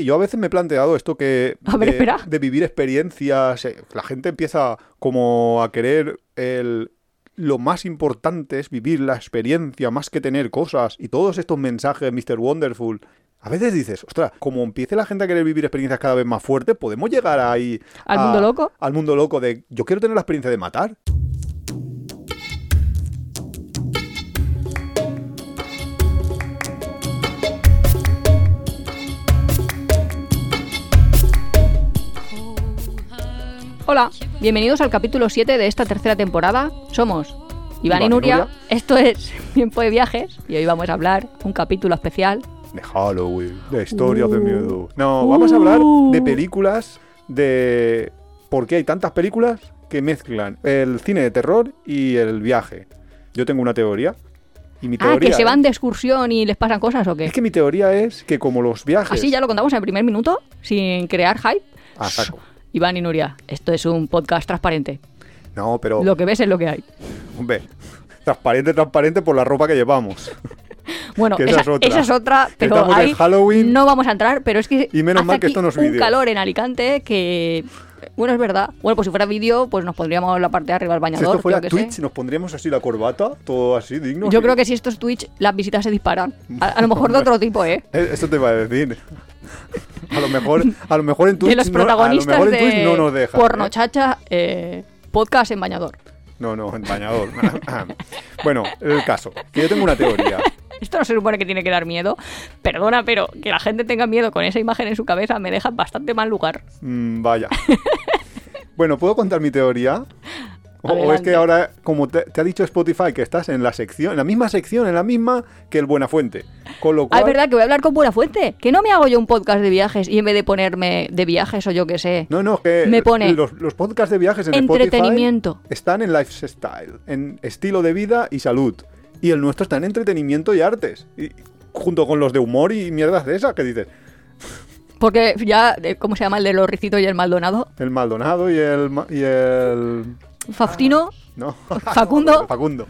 Yo a veces me he planteado esto que ver, de, de vivir experiencias, eh, la gente empieza como a querer el lo más importante es vivir la experiencia más que tener cosas y todos estos mensajes Mr. Wonderful. A veces dices, ostras, como empiece la gente a querer vivir experiencias cada vez más fuertes, podemos llegar ahí ¿Al a- mundo loco? Al mundo loco de yo quiero tener la experiencia de matar. Hola, bienvenidos al capítulo 7 de esta tercera temporada. Somos Iván, Iván y Nuria. Nuria. Esto es Tiempo de Viajes y hoy vamos a hablar un capítulo especial. De Halloween, de historias de Uh. miedo. No, vamos a hablar Uh. de películas, de por qué hay tantas películas que mezclan el cine de terror y el viaje. Yo tengo una teoría. Y mi Ah, que se van de excursión y les pasan cosas o qué. Es que mi teoría es que como los viajes... Así ya lo contamos en el primer minuto, sin crear hype. Ah, saco. Iván y Nuria, esto es un podcast transparente. No, pero... Lo que ves es lo que hay. Hombre, transparente, transparente por la ropa que llevamos. Bueno, esa, esa es otra. esa es otra, pero ahí Halloween. no vamos a entrar, pero es que Y menos hace mal que aquí esto no es un calor en Alicante que... Bueno, es verdad. Bueno, pues si fuera vídeo, pues nos pondríamos la parte de arriba del Si bañador. esto fuera Twitch, sé. nos pondríamos así la corbata, todo así digno. Yo creo que si esto es Twitch, las visitas se disparan. A, a lo mejor de otro tipo, ¿eh? Eh, Eso te iba a decir. A lo mejor, a lo mejor en Twitch de los no- a lo protagonistas mejor en Twitch de no nos dejan. Porno ¿eh? Chacha, eh, podcast en bañador. No, no, en bañador. bueno, el caso. Que yo tengo una teoría. Esto no se supone que tiene que dar miedo. Perdona, pero que la gente tenga miedo con esa imagen en su cabeza me deja bastante mal lugar. Mm, vaya. Bueno, ¿puedo contar mi teoría? O, o es que ahora, como te, te ha dicho Spotify, que estás en la sección, en la misma sección, en la misma que el Buenafuente. Con lo Ah, es verdad que voy a hablar con buena fuente. Que no me hago yo un podcast de viajes y en vez de ponerme de viajes o yo qué sé. No, no, que Me pone los, los podcasts de viajes en entretenimiento. Spotify están en lifestyle, en estilo de vida y salud. Y el nuestro está en entretenimiento y artes. Y, junto con los de humor y mierdas de esas que dices. Porque ya, eh, ¿cómo se llama el de los ricitos y el Maldonado? El Maldonado y el... Y el Faustino. no. Facundo. Facundo.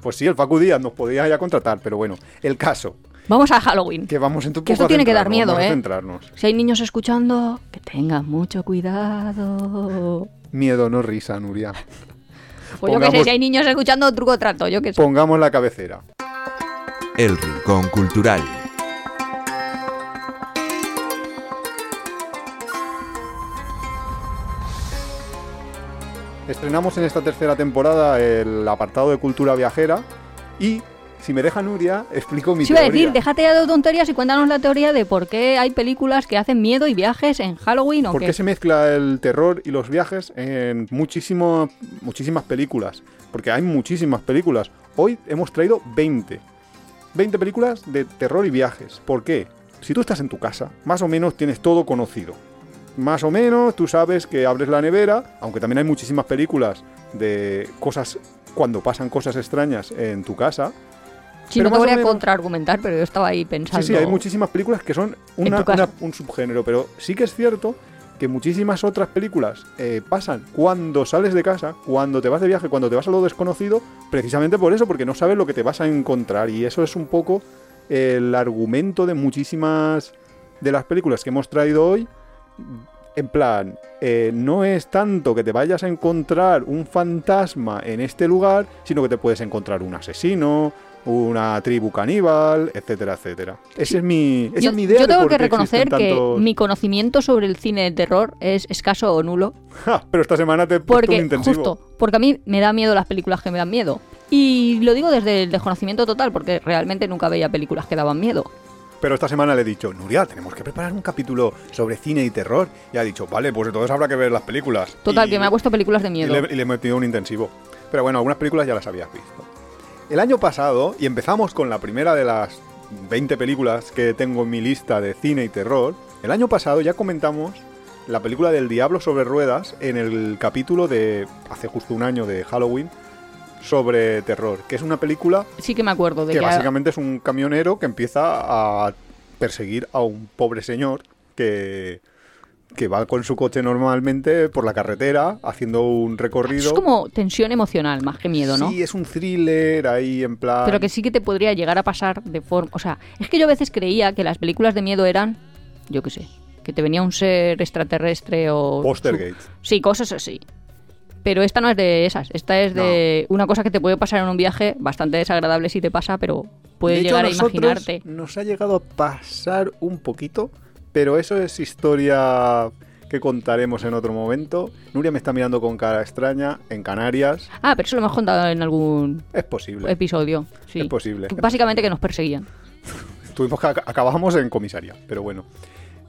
Pues sí, el Facu Díaz nos podía ya contratar, pero bueno. El caso, Vamos a Halloween. que vamos en tu Que esto tiene que dar miedo, vamos a ¿eh? centrarnos. Si hay niños escuchando, que tengan mucho cuidado. Miedo, no risa, Nuria. Pues yo qué sé, si hay niños escuchando, truco trato, yo qué sé. Pongamos la cabecera. El Rincón Cultural. Estrenamos en esta tercera temporada el apartado de cultura viajera y, si me deja Nuria, explico mi Sí, iba a teoría. decir, déjate ya de tonterías y cuéntanos la teoría de por qué hay películas que hacen miedo y viajes en Halloween o ¿Por qué. qué se mezcla el terror y los viajes en muchísimo, muchísimas películas? Porque hay muchísimas películas. Hoy hemos traído 20. 20 películas de terror y viajes. ¿Por qué? Si tú estás en tu casa, más o menos tienes todo conocido. Más o menos tú sabes que abres la nevera, aunque también hay muchísimas películas de cosas cuando pasan cosas extrañas en tu casa. Sí, pero no te voy a menos- contraargumentar, pero yo estaba ahí pensando. Sí, sí, hay muchísimas películas que son una- un subgénero, pero sí que es cierto que muchísimas otras películas eh, pasan cuando sales de casa, cuando te vas de viaje, cuando te vas a lo desconocido, precisamente por eso, porque no sabes lo que te vas a encontrar. Y eso es un poco el argumento de muchísimas de las películas que hemos traído hoy. En plan, eh, no es tanto que te vayas a encontrar un fantasma en este lugar, sino que te puedes encontrar un asesino, una tribu caníbal, etcétera, etcétera. Esa es mi, esa Yo, es mi idea. yo de tengo por que reconocer que tantos- mi conocimiento sobre el cine de terror es escaso o nulo. Ja, pero esta semana te he puesto un Porque, intensivo. justo, porque a mí me da miedo las películas que me dan miedo. Y lo digo desde el desconocimiento total, porque realmente nunca veía películas que daban miedo. Pero esta semana le he dicho, Nuria, tenemos que preparar un capítulo sobre cine y terror. Y ha dicho, vale, pues entonces habrá que ver las películas. Total, Y- que me ha puesto películas de Y miedo. le, y le he metido un intensivo. Pero bueno, algunas películas ya las habías visto. El año pasado, y empezamos con la primera de las 20 películas que tengo en mi lista de cine y terror, el año pasado ya comentamos la película del Diablo sobre Ruedas en el capítulo de hace justo un año de Halloween sobre terror, que es una película Sí que me acuerdo de que que... básicamente es un camionero que empieza a perseguir a un pobre señor que, que va con su coche normalmente por la carretera haciendo un recorrido. Es como tensión emocional más que miedo, ¿no? Sí, es un thriller ahí en plan. Pero que sí que te podría llegar a pasar de forma... O sea, es que yo a veces creía que las películas de miedo eran, yo qué sé, que te venía un ser extraterrestre o... Postergate. Sí, cosas así. Pero esta no es de esas. Esta es de una cosa que te puede pasar en un viaje bastante desagradable si te pasa, pero puedes De hecho, llegar a imaginarte. Nos ha llegado a pasar un poquito, pero eso es historia que contaremos en otro momento. Nuria me está mirando con cara extraña en Canarias. Ah, pero eso lo hemos contado en algún Es posible. episodio. Sí. Es posible. Básicamente que nos perseguían. Tuvimos que ac- acabamos en comisaría, pero bueno.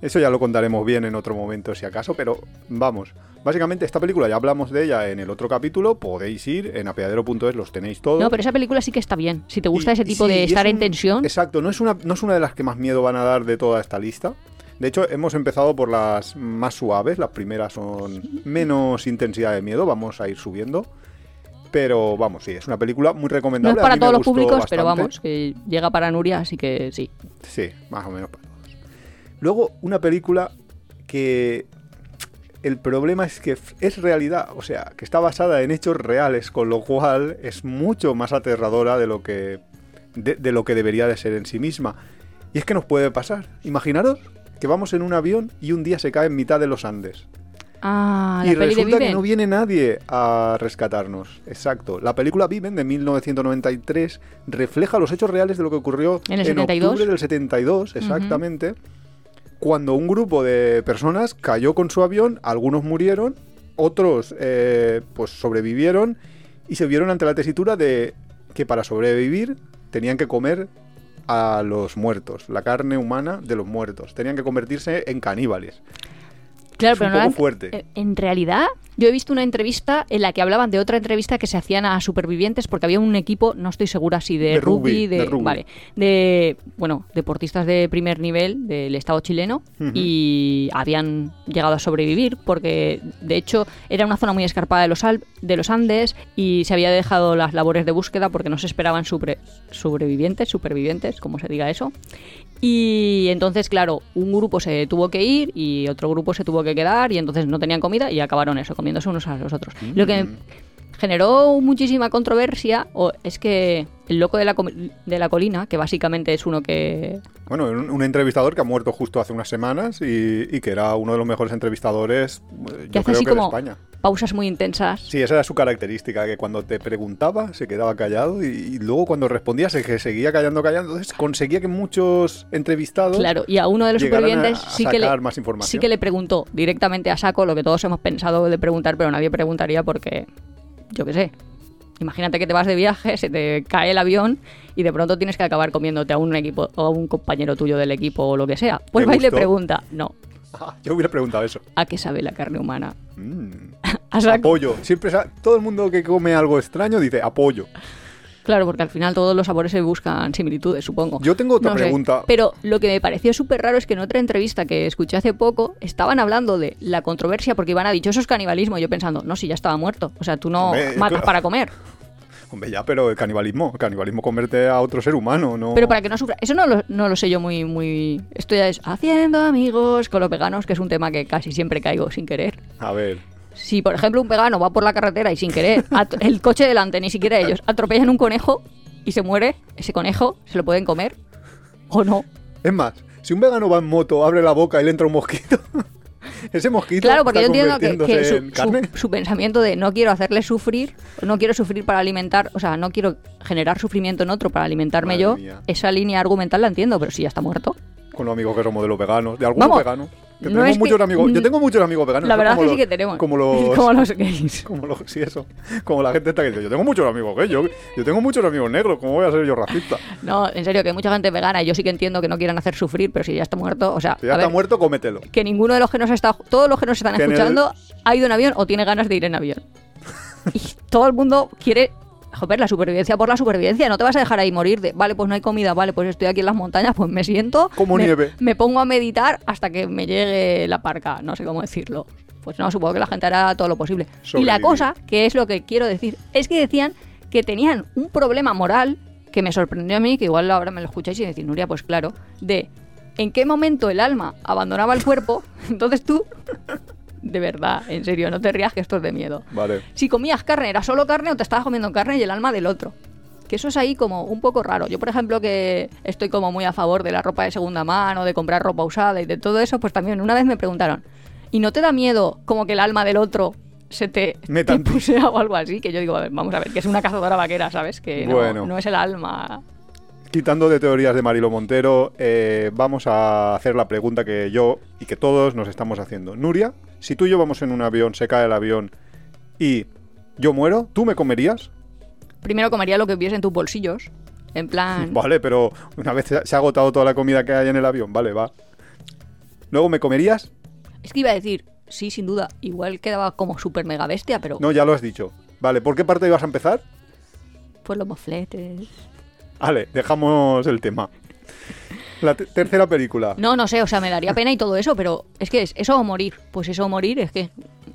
Eso ya lo contaremos bien en otro momento si acaso, pero vamos. Básicamente esta película ya hablamos de ella en el otro capítulo, podéis ir en apeadero.es, los tenéis todos. No, pero esa película sí que está bien. Si te gusta Y- ese tipo sí, de es estar en tensión, Exacto, no es, una, no es una de las que más miedo van a dar de toda esta lista. De hecho, hemos empezado por las más suaves, las primeras son menos intensidad de miedo, vamos a ir subiendo. Pero vamos, sí, es una película muy no recomendable. es a para todos los públicos, pero vamos, que llega para Nuria, así que sí. Sí, más o menos. Luego, una película que el problema es que es realidad, o sea, que está basada en hechos reales, con lo cual es mucho más aterradora de lo que de, de lo que debería de ser en sí misma. Y es que nos puede pasar. Imaginaros que vamos en un avión y un día se cae en mitad de los Andes. Ah, la y resulta que no viene nadie a rescatarnos. Exacto. La película Viven de 1993 refleja los hechos reales de lo que ocurrió ¿En el 72? octubre del 72, exactamente. Cuando un grupo de personas cayó con su avión, algunos murieron, otros eh, pues sobrevivieron y se vieron ante la tesitura de que para sobrevivir tenían que comer a los muertos, la carne humana de los muertos. Tenían que convertirse en caníbales. Claro, es pero un no poco eran- fuerte. eh, En realidad, yo he visto una entrevista en la que hablaban de otra entrevista que se hacían a supervivientes porque había un equipo, no estoy segura si de, De rugby, de, de rugby. vale, de bueno, deportistas de primer nivel del Estado chileno y habían llegado a sobrevivir porque de hecho era una zona muy escarpada de los Al- de los Andes y se había dejado las labores de búsqueda porque no se esperaban sobre- sobrevivientes, supervivientes, como se diga eso. Y entonces, claro, un grupo se tuvo que ir y otro grupo se tuvo que quedar y entonces no tenían comida y acabaron eso, comiéndose unos a los otros. Lo que Mm. Generó muchísima controversia o es que el loco de la, de la colina, que básicamente es uno que... Bueno, un, un entrevistador que ha muerto justo hace unas semanas y, y que era uno de los mejores entrevistadores, eh, que yo hace creo así que de como España. pausas muy intensas. Sí, esa era su característica, que cuando te preguntaba se quedaba callado y, y luego cuando respondía se que seguía callando, callando. Entonces conseguía que muchos entrevistados Claro, y a uno de los a- supervivientes a sí, que le, sacar más información. sí que le preguntó directamente a saco lo que todos hemos pensado de preguntar, pero nadie preguntaría porque, yo qué sé. Imagínate que te vas de viaje, se te cae el avión y de pronto tienes que acabar comiéndote a un equipo o a un compañero tuyo del equipo o lo que sea. Pues ¿Te va y le pregunta, no, Ah, yo hubiera preguntado eso. ¿a qué sabe la carne humana? Mm, A apoyo. Siempre todo el mundo que come algo extraño dice apoyo. Claro, porque al final todos los sabores se buscan similitudes, supongo. Yo tengo otra No sé, pregunta. Pero lo que me pareció súper raro es que en otra entrevista que escuché hace poco estaban hablando de la controversia porque Iván ha dicho eso es canibalismo. y Yo pensando, no, si ya estaba muerto. O sea, tú no Hombre, matas claro. para comer. Hombre, ya, pero el canibalismo. El canibalismo convierte a otro ser humano, ¿no? Pero para que no sufra. Eso no lo, no lo sé yo muy, muy. Esto ya es haciendo amigos con los veganos, que es un tema que casi siempre caigo sin querer. A ver. Si, por ejemplo, un vegano va por la carretera y sin querer, el coche delante, ni siquiera ellos, atropellan un conejo y se muere, ese conejo, ¿se lo pueden comer? ¿O no? Es más, si un vegano va en moto, abre la boca y le entra un mosquito, ese mosquito Claro, porque está yo entiendo que, su, en carne. su- su pensamiento de no quiero hacerle sufrir, no quiero sufrir para alimentar, o sea, no quiero generar sufrimiento en otro para alimentarme Madre yo, mía. esa línea argumental la entiendo, pero si ya está muerto. Con los amigos que somos de los veganos, de algunos veganos. Que no tenemos es que- muchos amigos. Yo tengo muchos amigos veganos. la verdad es que sí que tenemos. Como los. Como los gays. como los- sí, eso. Como la gente está que dice, yo tengo muchos amigos gays, yo, yo tengo muchos amigos negros, ¿cómo voy a ser yo racista? No, en serio, que hay mucha gente vegana y yo sí que entiendo que no quieran hacer sufrir, pero si ya está muerto, o sea, Si ya está ver, muerto, cómetelo. que ninguno de los que nos está, todos los que nos están el- escuchando ha ido en avión o tiene ganas de ir en avión. y todo el mundo quiere, joder, la supervivencia por la supervivencia. No te vas a dejar ahí morir de, vale, pues no hay comida, vale, pues estoy aquí en las montañas, pues me siento, Como me, nieve. me pongo a meditar hasta que me llegue la parca, no sé cómo decirlo. Pues no, supongo que la gente hará todo lo posible. Y la cosa, que es lo que quiero decir, es que decían que tenían un problema moral que me sorprendió a mí, que igual ahora me lo escucháis y decís, Nuria, pues claro, de en qué momento el alma abandonaba el cuerpo, entonces tú, de verdad, en serio, no te rías que esto es de miedo. Vale. Si comías carne, era solo carne o te estabas comiendo carne y el alma del otro. Que eso es ahí como un poco raro. Yo, por ejemplo, que estoy como muy a favor de la ropa de segunda mano, de comprar ropa usada y de todo eso, pues también una vez me preguntaron, ¿y no te da miedo como que el alma del otro se te, te pusea o algo así? Que yo digo, a ver, vamos a ver, que es una cazadora vaquera, ¿sabes? Que no, Bueno. no es el alma. Quitando de teorías de Marilo Montero, eh, vamos a hacer la pregunta que yo y que todos nos estamos haciendo. Nuria, si tú y yo vamos en un avión, se cae el avión y yo muero, ¿tú me comerías? Primero comería lo que hubiese en tus bolsillos. En plan. Vale, pero una vez se ha agotado toda la comida que hay en el avión, vale, va. Luego me comerías? Es que iba a decir, sí, sin duda. Igual quedaba como súper mega bestia, pero No, ya lo has dicho. Vale, ¿por qué parte ibas a empezar? pues los mofletes. Vale, dejamos el tema. La te- tercera película. No, no sé, o sea, me daría pena y todo eso, pero es que es eso o morir. Pues eso o morir es que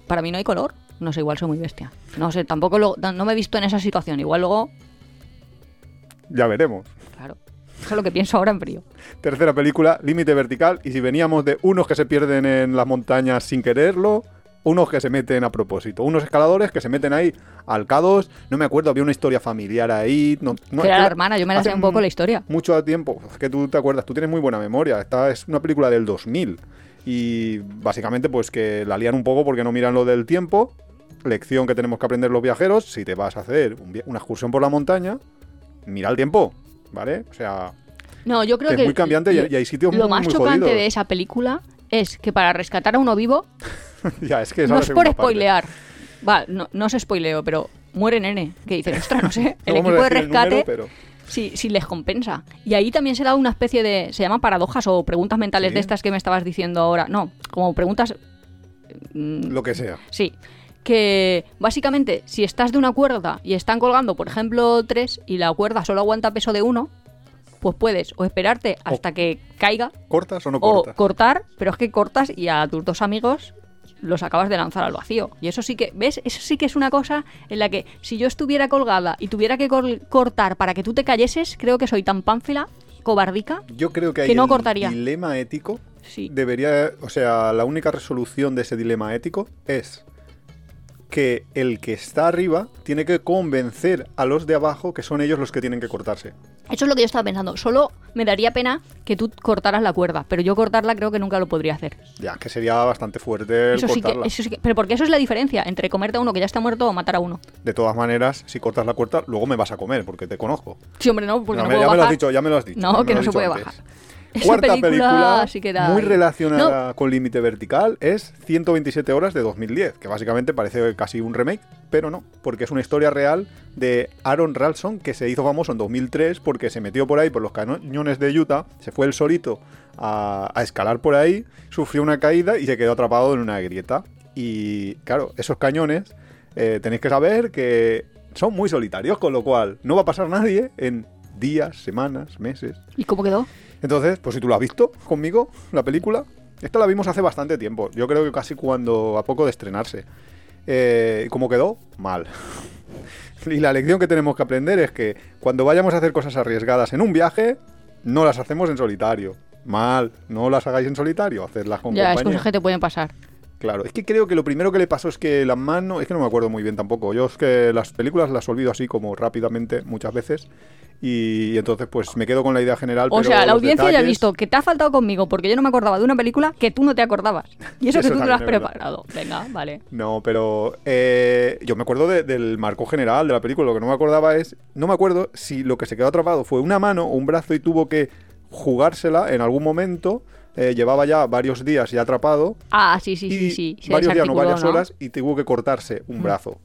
para mí no hay color. No sé, igual soy muy bestia. No sé, tampoco lo, no me he visto en esa situación. Igual luego, Ya veremos. claro. Eso es lo que pienso ahora en frío. Tercera película, Límite Vertical. Y si veníamos de unos que se pierden en las montañas sin quererlo, unos que se meten a propósito. Unos escaladores que se meten ahí al K2. No me acuerdo, había una historia familiar ahí. No, no, era la hermana, yo me la sé un poco la historia. Mucho tiempo. Es que tú te acuerdas, tú tienes muy buena memoria. Esta es una película del 2000. Y básicamente, pues que la lían un poco porque no miran lo del tiempo. Lección que tenemos que aprender los viajeros. Si te vas a hacer un una excursión por la montaña, mira el tiempo. ¿Vale? O sea, No, yo creo que que. es muy cambiante y- hay sitios Lo muy- más muy chocante jodidos. de esa película es que para rescatar a uno vivo, ya, es que no es por spoilear. Va, no, no se spoileo, pero muere nene. Que dices, ostras, no sé. El No equipo de el número, rescate. pero- si, si les compensa. Y ahí también se da una especie de. Se llama paradojas o preguntas mentales Sí. de estas que me estabas diciendo ahora. No, como preguntas. mm, lo que sea. Sí. Que básicamente, si estás de una cuerda y están colgando, por ejemplo, tres y la cuerda solo aguanta peso de uno, pues puedes o esperarte hasta que caiga ¿Cortas o no o cortas? cortar, pero es que cortas y a tus dos amigos los acabas de lanzar al vacío. Y eso sí que, ¿ves? Eso sí que es una cosa en la que si yo estuviera colgada y tuviera que cortar para que tú te cayeses, creo que soy tan pánfila, cobardica. Yo creo que, hay que no el cortaría. dilema ético. Sí. Debería, o sea, la única resolución de ese dilema ético es que el que está arriba tiene que convencer a los de abajo que son ellos los que tienen que cortarse. Eso es lo que yo estaba pensando. Solo me daría pena que tú cortaras la cuerda, pero yo cortarla creo que nunca lo podría hacer. Ya, que sería bastante fuerte el Eso sí, que, cortarla. eso sí que- Pero porque eso es la diferencia entre comerte a uno que ya está muerto o matar a uno. De todas maneras, si cortas la cuerda, luego me vas a comer, porque te conozco. Sí, hombre, no, porque No, no, me- puedo ya me lo has dicho, ya me lo has dicho. No, que no se puede antes. bajar. Esa Cuarta película película, sí que da muy relacionada con Límite Vertical es 127 horas de 2010, que básicamente parece casi un remake, pero no, porque es una historia real de Aaron Ralston que se hizo famoso en 2003 porque se metió por ahí por los cañones de Utah, se fue el solito a, a escalar por ahí, sufrió una caída y se quedó atrapado en una grieta. Y claro, esos cañones eh, tenéis que saber que son muy solitarios, con lo cual no va a pasar nadie en días, semanas, meses. ¿Y cómo quedó? Entonces, pues si tú lo has visto conmigo, la película, esta la vimos hace bastante tiempo. Yo creo que casi cuando, a poco de estrenarse. Eh, ¿y ¿Cómo quedó? Mal. y la lección que tenemos que aprender es que cuando vayamos a hacer cosas arriesgadas en un viaje, no las hacemos en solitario. Mal, no las hagáis en solitario, hacedlas con ya, es compañía. cosas que te pueden pasar. Claro, es que creo que lo primero que le pasó es que la mano, es que no me acuerdo muy bien tampoco. Yo es que las películas las olvido así como rápidamente muchas veces y, entonces pues me quedo con la idea general. O pero sea, la audiencia ya ha visto que te ha faltado conmigo porque yo no me acordaba de una película que tú no te acordabas. Y eso, Eso que tú te lo has preparado. Venga, vale. No, pero eh, yo me acuerdo de- del marco general de la película. Lo que no me acordaba es, no me acuerdo si lo que se quedó atrapado fue una mano o un brazo y tuvo que jugársela en algún momento. Eh, llevaba ya varios días ya atrapado Ah, sí, sí, sí, sí. Se varios días, no varias ¿no? horas, y tuvo que cortarse un Mm. brazo.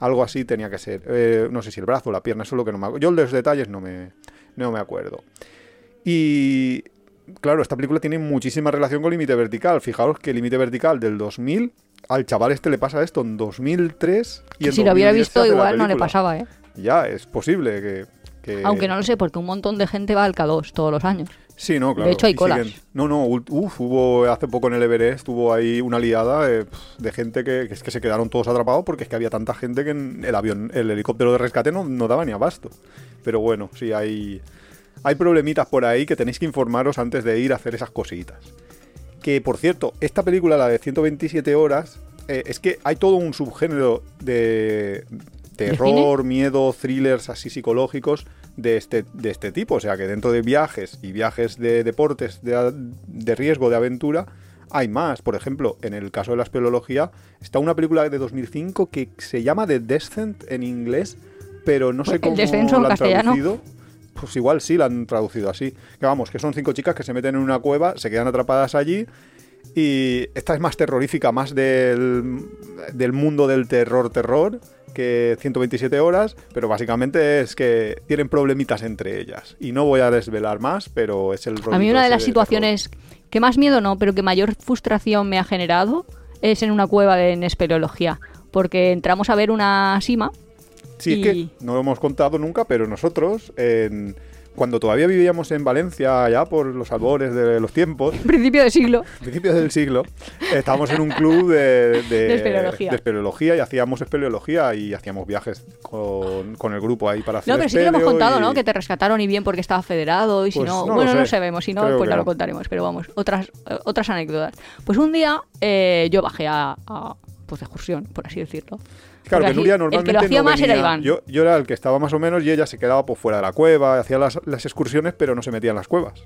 Algo así tenía que ser. Eh, no sé si el brazo o la pierna, eso es lo que no me acuerdo. Yo los detalles no me, no me acuerdo. Y claro, esta película tiene muchísima relación con Límite Vertical. Fijaos que Límite Vertical del 2000, al chaval este le pasa esto en 2003 y en si lo hubiera 2010 se visto igual no le pasaba, ¿eh? Ya, es posible que... que- Aunque no lo sé, porque un montón de gente va al K2 todos los años. Sí, no, claro. hecho, hay colas. No, no, uf, hubo hace poco en el Everest, hubo ahí una liada eh, de gente que, que es que se quedaron todos atrapados porque es que había tanta gente que en el avión, el helicóptero de rescate no, no daba ni abasto. Pero bueno, sí, hay, hay problemitas por ahí que tenéis que informaros antes de ir a hacer esas cositas. Que por cierto, esta película, la de 127 horas, eh, es que hay todo un subgénero de, terror, miedo, thrillers así psicológicos de este, de este tipo. O sea que dentro de viajes y viajes de deportes de, de riesgo, de aventura, hay más. Por ejemplo, en el caso de la espeleología, está una película de 2005 que se llama The Descent en inglés, pero no sé ¿El cómo la han traducido. Pues igual sí la han traducido así. Que vamos, que son cinco chicas que se meten en una cueva, se quedan atrapadas allí. Y esta es más terrorífica, más del, del mundo del terror-terror que 127 horas, pero básicamente es que tienen problemitas entre ellas. Y no voy a desvelar más, pero es el A mí una de las situaciones que más miedo no, pero que mayor frustración me ha generado es en una cueva de en espeleología. Porque entramos a ver una sima. Sí, es que no lo hemos contado nunca, pero nosotros, en- cuando todavía vivíamos en Valencia, ya por los albores de los tiempos, Principio de siglo. principios del siglo, estábamos en un club de, de, De espeleología. de espeleología y hacíamos espeleología y hacíamos viajes con, con el grupo ahí para hacer No, pero sí que lo hemos contado, y- ¿no? Que te rescataron y bien porque estaba federado y si Pues no, no lo bueno, no sé. sabemos, si no, Creo pues ya lo no. contaremos, pero vamos, otras eh, otras anécdotas. Pues un día eh, yo bajé a, a, pues de excursión, por así decirlo. Claro, que Nuria el que normalmente lo hacía no más era venía. Iván. Yo, yo era el que estaba más o menos y ella se quedaba por fuera de la cueva, hacía las, las excursiones, pero no se metía en las cuevas.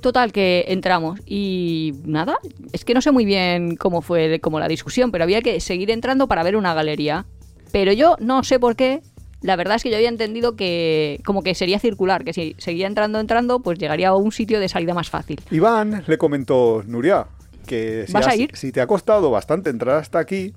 Total, que entramos y nada, es que no sé muy bien cómo fue como la discusión, pero había que seguir entrando para ver una galería. Pero yo no sé por qué, la verdad es que yo había entendido que como que sería circular, que si seguía entrando, entrando, pues llegaría a un sitio de salida más fácil. Centímetros. le comentó, Nuria, que si, ¿Vas a has- ir? si te ha costado bastante entrar hasta aquí,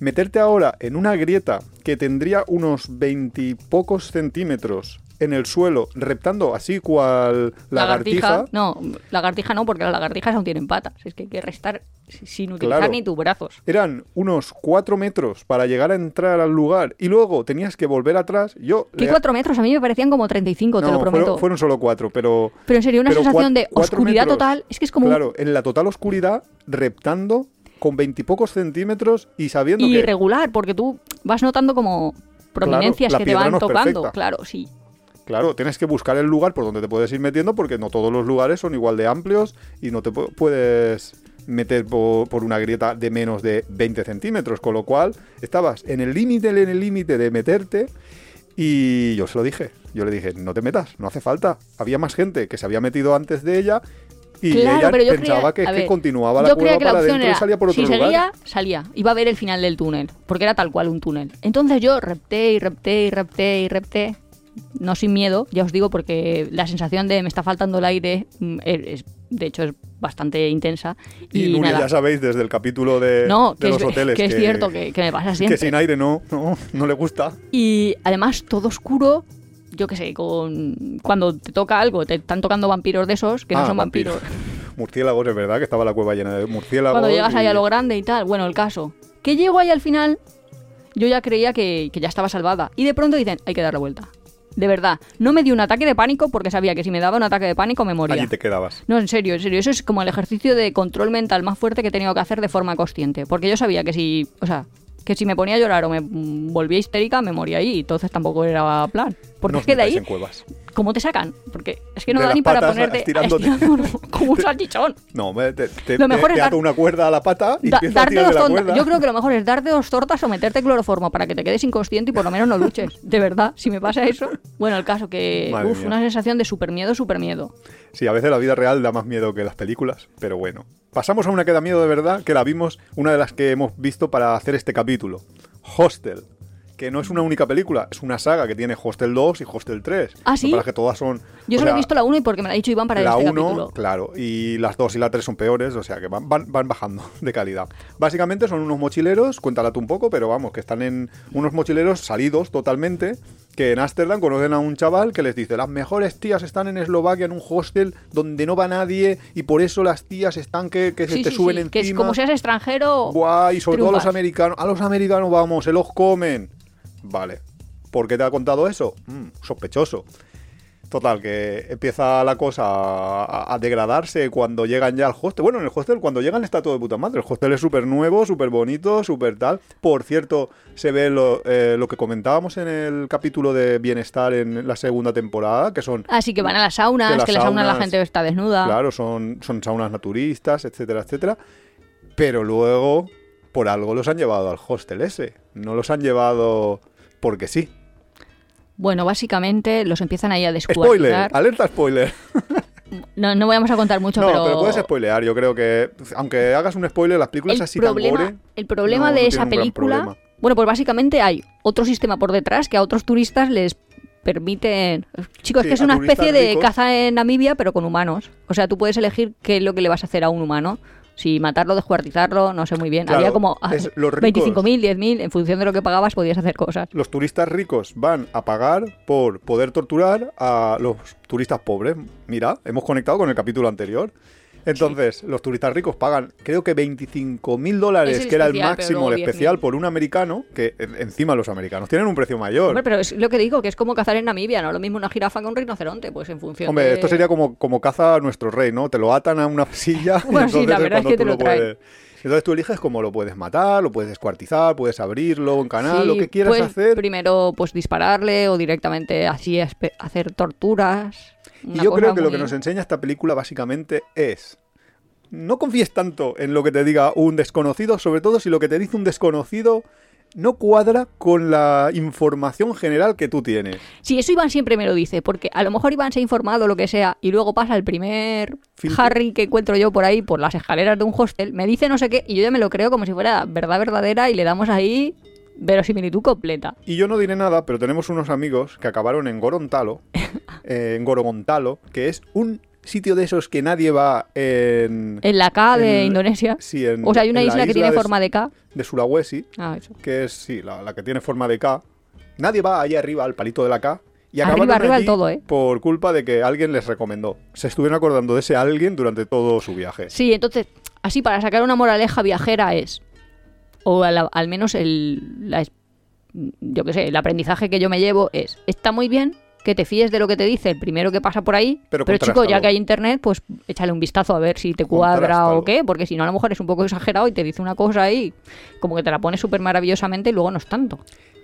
meterte ahora en una grieta que tendría unos veintipocos centímetros en el suelo, reptando así cual lagartija. No, lagartija no, porque las lagartijas aún tienen patas. Es que hay que restar si- sin utilizar Claro. ni tus brazos. Eran unos cuatro metros para llegar a entrar al lugar y luego tenías que volver atrás. Yo ¿Qué le- cuatro metros? A mí me parecían como 35, te No, lo prometo. Fueron, fueron solo cuatro, pero Pero en serio, una sensación cua- de oscuridad metros. total. Es que es como Claro, en la total oscuridad, reptando con veintipocos centímetros y sabiendo que... irregular, porque tú vas notando como prominencias que te van no tocando. perfecta. Claro, sí. Claro, tienes que buscar el lugar por donde te puedes ir metiendo porque no todos los lugares son igual de amplios y no te pu- puedes meter po- por, una grieta de menos de 20 centímetros, con lo cual estabas en el límite, en el límite de meterte y yo se lo dije, yo le dije, no te metas, no hace falta. Había más gente que se había metido antes de ella y Claro, ella pero yo pensaba creía- que, que continuaba la yo creía que la para opción adentro y era, salía por otro si lugar. seguía, salía. Iba a ver el final del túnel, porque era tal cual un túnel. Entonces yo repté y repté y repté y repté. No sin miedo, ya os digo, porque la sensación de me está faltando el aire, mm, es, de hecho, es bastante intensa. Y, Y, Nuria, nada. ya sabéis desde el capítulo de, no, de que, los es, hoteles que es cierto que, que me pasa que siempre. sin aire no, no, no le gusta. Y además todo oscuro, yo qué sé, con cuando te toca algo, te están tocando vampiros de esos, que no Ah, son vampiros. vampiros. Murciélagos, es verdad que estaba la cueva llena de murciélagos. Cuando llegas y- ahí a lo grande y tal. Bueno, el caso. Que llego ahí al final, yo ya creía que, que ya estaba salvada. Y de pronto dicen, hay que dar la vuelta. De verdad, no me dio un ataque de pánico porque sabía que si me daba un ataque de pánico me moría. Allí te quedabas. No, en serio, en serio. Eso es como el ejercicio de control mental más fuerte que he tenido que hacer de forma consciente. Porque yo sabía que si, o sea, que si me ponía a llorar o me mm, volvía histérica, me moría ahí. Entonces tampoco era plan. Porque No es que de ahí, en cuevas. ¿Cómo te sacan? Porque es que no De da ni para ponerte estirándote. estirándonos como un salchichón. No, te, te, Lo mejor te es dar- una cuerda a la pata y Da- a darte dos la cuerda. Yo creo que lo mejor es darte dos tortas o meterte cloroformo para que te quedes inconsciente y por lo menos no luches. De verdad, si me pasa eso. Bueno, el caso que. Madre Uf, mía. una sensación de super miedo, super miedo. Sí, a veces la vida real da más miedo que las películas, pero bueno. Pasamos a una que da miedo de verdad, que la vimos, una de las que hemos visto para hacer este capítulo. Hostel. Que no es una única película, es una saga que tiene Hostel 2 y Hostel 3. ¿Ah, sí? Para que todas son... Yo solo he visto la 1 y porque me la ha dicho Iván para la este 1, capítulo. claro, y las 2 y la 3 son peores, o sea que van, van, van bajando de calidad. Básicamente son unos mochileros, cuéntala tú un poco, pero vamos, que están en unos mochileros salidos totalmente, que en Ámsterdam conocen a un chaval que les dice, las mejores tías están en Eslovaquia en un hostel donde no va nadie y por eso las tías están que, que se te sí, suben sí, encima. Que es como seas extranjero. Guay, sobre todo a los triunfas. americanos. A los americanos vamos, se los comen. Vale. ¿Por qué te ha contado eso? Mm, sospechoso. Total, que empieza la cosa a, a degradarse cuando llegan ya al hostel. Bueno, en el hostel, cuando llegan está todo de puta madre. El hostel es súper nuevo, súper bonito, súper tal. Por cierto, se ve lo, eh, lo que comentábamos en el capítulo de bienestar en la segunda temporada, que son Así que van a las saunas, Que las que en las saunas la gente está desnuda. Claro, son, son saunas naturistas, etcétera, etcétera. Pero luego, por algo los han llevado al hostel ese. No los han llevado porque sí. Bueno, básicamente los empiezan ahí a Spoiler, descuartizar. alerta spoiler. No, no vamos a contar mucho, no, pero... pero... puedes spoilear. Yo creo que, aunque hagas un spoiler, las películas el así tan problema, gore, el problema no- de no esa película... Bueno, pues básicamente hay otro sistema por detrás que a otros turistas les permiten... Chicos, Sí, que es una especie de caza en Namibia, pero con humanos. O sea, tú puedes elegir qué es lo que le vas a hacer a un humano. Si matarlo, descuartizarlo, no sé muy bien. Claro, Había como ah, es los ricos. 25.000, 10.000, en función de lo que pagabas podías hacer cosas. los turistas ricos van a pagar por poder torturar a los turistas pobres. Mira, hemos conectado con el capítulo anterior. Entonces, los turistas ricos pagan, creo que 25 mil dólares, que era el especial, pero máximo, luego el 10.000. especial, por un americano, que en- encima los americanos tienen un precio mayor. Hombre, pero es lo que digo, que es como cazar en Namibia, no lo mismo una jirafa que un rinoceronte, pues en función Hombre, de... esto sería como, como caza a nuestro rey, ¿no? Te lo atan a una silla y Bueno, sí, entonces la es verdad es cuando que tú te lo traen. puedes... Entonces tú eliges cómo lo puedes matar, lo puedes descuartizar, puedes abrirlo, encanar, lo Sí, que quieras puedes hacer. Primero, pues dispararle o directamente así espe- hacer torturas. Y yo creo que lo que nos enseña esta película básicamente es... No confíes tanto en lo que te diga un desconocido, sobre todo si lo que te dice un desconocido no cuadra con la información general que tú tienes. Sí, eso Iván siempre me lo dice, porque a lo mejor Iván se ha informado lo que sea y luego pasa el primer Filtro. Harry que encuentro yo por ahí, por las escaleras de un hostel, me dice no sé qué y yo ya me lo creo como si fuera verdad verdadera y le damos ahí verosimilitud completa. Y yo no diré nada, pero tenemos unos amigos que acabaron en Gorontalo, eh, en Gorontalo, que es un sitio de esos que nadie va en... En la K de en- Indonesia. Sí, en, O sea, hay una isla que tiene de- forma de K. de Sulawesi, Ah, eso. que es, sí, la, la que tiene forma de K. Nadie va allá arriba, al palito de la K. Y Arriba, acabaron arriba del allí todo, ¿eh? Por culpa de que alguien les recomendó. Se estuvieron acordando de ese alguien durante todo su viaje. Sí, entonces, así para sacar una moraleja viajera es, o al, al menos el, la yo qué sé, el aprendizaje que yo me llevo es, está muy bien que te fíes de lo que te dice el primero que pasa por ahí, Pero pero, chico, ya que hay internet, pues échale un vistazo a ver si te cuadra o qué, porque si no a lo mejor es un poco exagerado y te dice una cosa ahí, como que te la pone súper maravillosamente y luego no es tanto.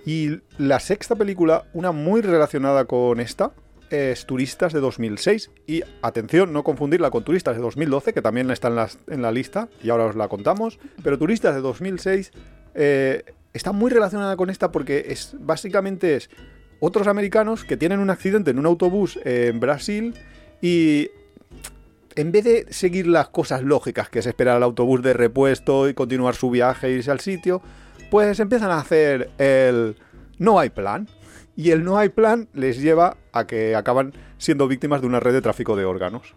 Y la sexta película, una muy relacionada con esta, es Turistas de 2006. Y atención, no confundirla con Turistas de 2012, que también está en, las- en la lista, y ahora os la contamos. Pero Turistas de 2006 eh, está muy relacionada con esta porque es básicamente es otros americanos que tienen un accidente en un autobús en Brasil y en vez de seguir las cosas lógicas, que es esperar al autobús de repuesto y continuar su viaje e irse al sitio, pues empiezan a hacer el no hay plan. Y el no hay plan les lleva a que acaban siendo víctimas de una red de tráfico de órganos.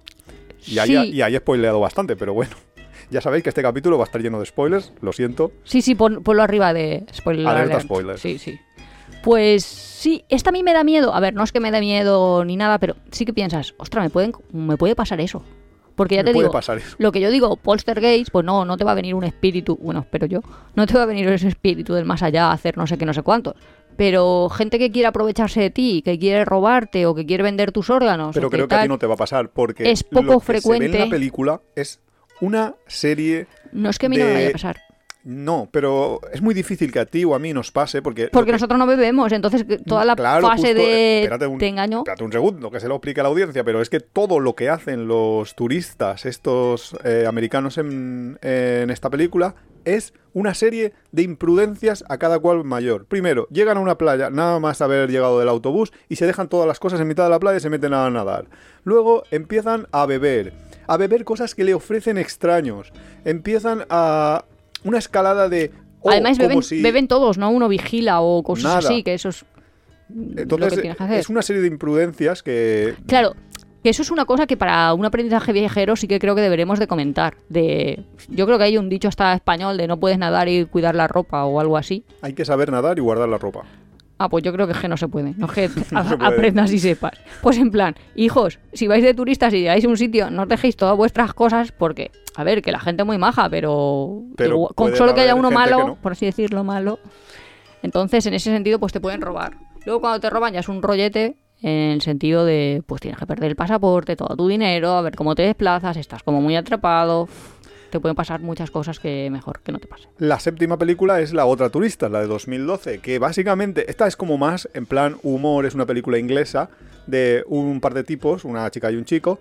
Y ahí, Sí. y ahí he spoileado bastante, pero bueno. Ya sabéis que este capítulo va a estar lleno de spoilers, lo siento. Sí, sí, pon- ponlo arriba de spoiler. Alerta alert. spoiler. Sí, sí. Pues sí, esta a mí me da miedo. A ver, no es que me dé miedo ni nada, pero sí que piensas, ostras, me, pueden, me puede pasar eso. Porque ya Me te puede digo, pasar eso. lo que yo digo, poltergeist, pues no, no te va a venir un espíritu, bueno, espero yo, no te va a venir ese espíritu del más allá a hacer no sé qué, no sé cuántos. Pero gente que quiere aprovecharse de ti, que quiere robarte o que quiere vender tus órganos. Pero que creo que a ti no te va a pasar porque es poco lo que se ve en frecuente. la película es una serie no es que a mí no me vaya a pasar. no, pero es muy difícil que a ti o a mí nos pase porque Porque que- nosotros no bebemos, entonces toda la Claro, fase justo, eh, de espérate un- te engaño. Espérate un segundo, que se lo explique a la audiencia, pero es que todo lo que hacen los turistas, estos eh, americanos en, en esta película, es una serie de imprudencias a cada cual mayor. Primero, llegan a una playa, nada más haber llegado del autobús, y se dejan todas las cosas en mitad de la playa y se meten a nadar. Luego empiezan a beber, a beber cosas que le ofrecen extraños. Empiezan a una escalada de... oh, Además beben, si- beben todos, ¿no? Uno vigila o cosas Nada. así, que eso es lo Entonces, que tienes que hacer. es una serie de imprudencias que Claro, que eso es una cosa que para un aprendizaje viajero sí que creo que deberemos de comentar. De, yo creo que hay un dicho hasta español de no puedes nadar y cuidar la ropa o algo así. hay que saber nadar y guardar la ropa. Ah, pues yo creo que es que no se puede. No es que aprendas y sepas. Pues en plan, hijos, si vais de turistas y llegáis a un sitio, no os dejéis todas vuestras cosas porque, a ver, que la gente es muy maja, pero, Pero igual- con solo que haya uno malo, no. por así decirlo, malo, entonces en ese sentido pues te pueden robar. Luego cuando te roban ya es un rollete en el sentido de pues tienes que perder el pasaporte, todo tu dinero, a ver cómo te desplazas, estás como muy atrapado. Te pueden pasar muchas cosas que mejor que no te pase. La séptima película es La otra turista, la de 2012, que básicamente, esta es como más en plan humor, es una película inglesa de un par de tipos, una chica y un chico,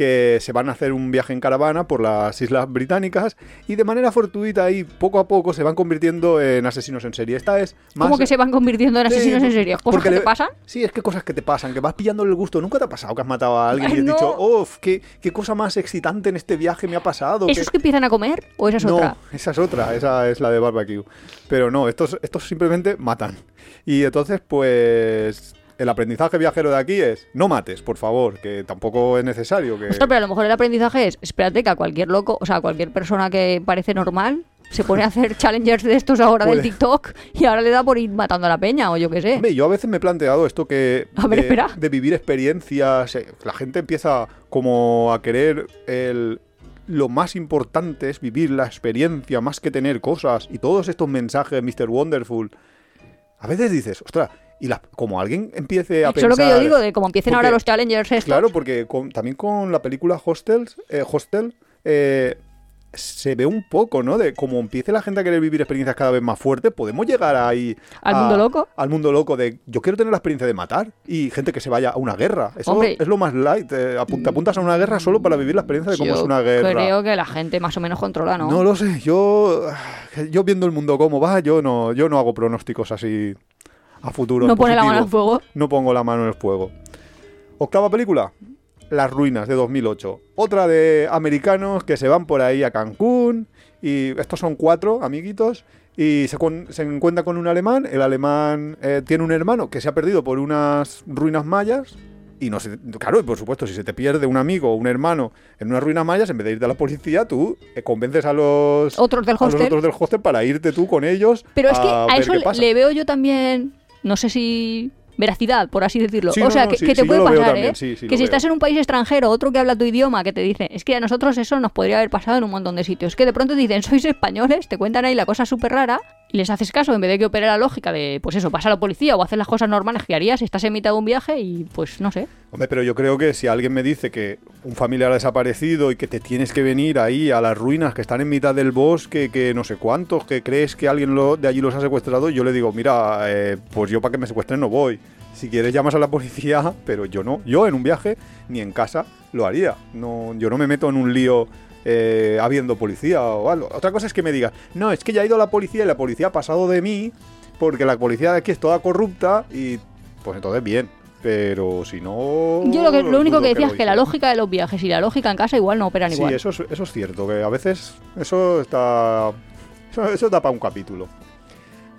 que se van a hacer un viaje en caravana por las islas británicas y de manera fortuita y poco a poco se van convirtiendo en asesinos en serie. Esta es más... ¿Cómo que se van convirtiendo en Sí, asesinos en serie? ¿Cosas porque que te le- pasan? Sí, es que cosas que te pasan, que vas pillando el gusto. ¿Nunca te ha pasado que has matado a alguien Ay, y has no. dicho, uff, qué, qué cosa más excitante en este viaje me ha pasado? ¿Esos qué- que empiezan a comer o esa es no, otra? esa es otra, esa es la de barbecue. Pero no, estos, estos simplemente matan. Y entonces, pues, el aprendizaje viajero de aquí es, no mates, por favor, que tampoco es necesario. Que... Ostras, pero a lo mejor el aprendizaje es, espérate que a cualquier loco, o sea, a cualquier persona que parece normal, se pone a hacer challengers de estos ahora del Puede. TikTok y ahora le da por ir matando a la peña o yo qué sé. Hombre, yo a veces me he planteado esto que A ver, de, espera. de vivir experiencias, eh, la gente empieza como a querer el lo más importante es vivir la experiencia más que tener cosas y todos estos mensajes Mr. Wonderful. A veces dices, ostras, y la- como alguien empiece a Eso es lo pensar que yo digo, de como empiecen ahora los challengers estos. Claro, porque con- también con la película Hostels, eh, Hostel eh, se ve un poco, ¿no? De cómo empiece la gente a querer vivir experiencias cada vez más fuertes, podemos llegar ahí ¿Al a- mundo loco? Al mundo loco de yo quiero tener la experiencia de matar y gente que se vaya a una guerra. Eso Hombre. es lo más light. eh, te apuntas a una guerra solo para vivir la experiencia de cómo es una guerra. creo que la gente más o menos controla, ¿no? No lo sé, yo yo viendo el mundo cómo va, yo no yo no hago pronósticos así a futuro. No pone la mano al fuego. No pongo la mano en el fuego. Octava película, Las Ruinas de 2008. Otra de americanos que se van por ahí a Cancún y estos son cuatro amiguitos y se, se encuentra con un alemán. El alemán eh, tiene un hermano que se ha perdido por unas ruinas mayas. Y no sé, claro, y por supuesto, si se te pierde un amigo o un hermano en unas ruinas mayas, en vez de irte a la policía, tú eh, convences a los Otros del a los hostel. otros del hostel para irte tú con ellos. Pero es que a eso le veo yo también, no sé si veracidad, por así decirlo. Sí, o sea, no, que, sí, que te sí, puede pasar, ¿eh? que si veo. estás en un país extranjero, otro que habla tu idioma, que te dice, es que a nosotros eso nos podría haber pasado en un montón de sitios. Que de pronto dicen, sois españoles, te cuentan ahí la cosa súper rara, les haces caso en vez de que opere la lógica de, pues eso, pasa a la policía o hacer las cosas normales que harías estás en mitad de un viaje y pues no sé. Hombre, pero yo creo que si alguien me dice que un familiar ha desaparecido y que te tienes que venir ahí a las ruinas que están en mitad del bosque, que no sé cuántos, que crees que alguien lo- de allí los ha secuestrado, yo le digo, mira, eh, pues yo para que me secuestren no voy. Si quieres llamas a la policía, pero yo no. Yo en un viaje ni en casa lo haría. No, yo no me meto en un lío eh, habiendo policía o algo. Otra cosa es que me digas, no, es que ya ha ido la policía y la policía ha pasado de mí porque la policía de aquí es toda corrupta y pues entonces bien. Pero si no... Yo lo, que, lo único que decía es que la lógica de los viajes y la lógica en casa igual no operan Sí, igual. eso es, eso es cierto, que a veces eso está... Eso, eso da para un capítulo.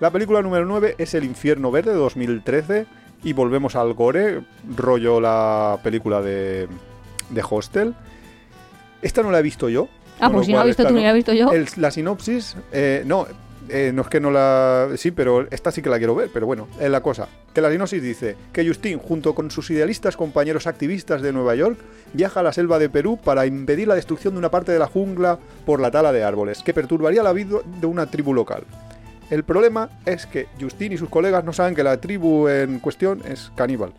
La película número 9 es El infierno verde de 2013 y volvemos al gore, rollo la película de, de Hostel. Esta no la he visto yo. ah, pues si no cual has visto tú ni la he visto yo. El- la sinopsis, eh, no, eh, no es que no la... Sí, pero esta sí que la quiero ver, pero bueno, es la cosa. Que la sinopsis dice que Justin, junto con sus idealistas compañeros activistas de Nueva York, viaja a la selva de Perú para impedir la destrucción de una parte de la jungla por la tala de árboles, que perturbaría la vida de una tribu local. El problema es que Justin y sus colegas no saben que la tribu en cuestión es caníbal.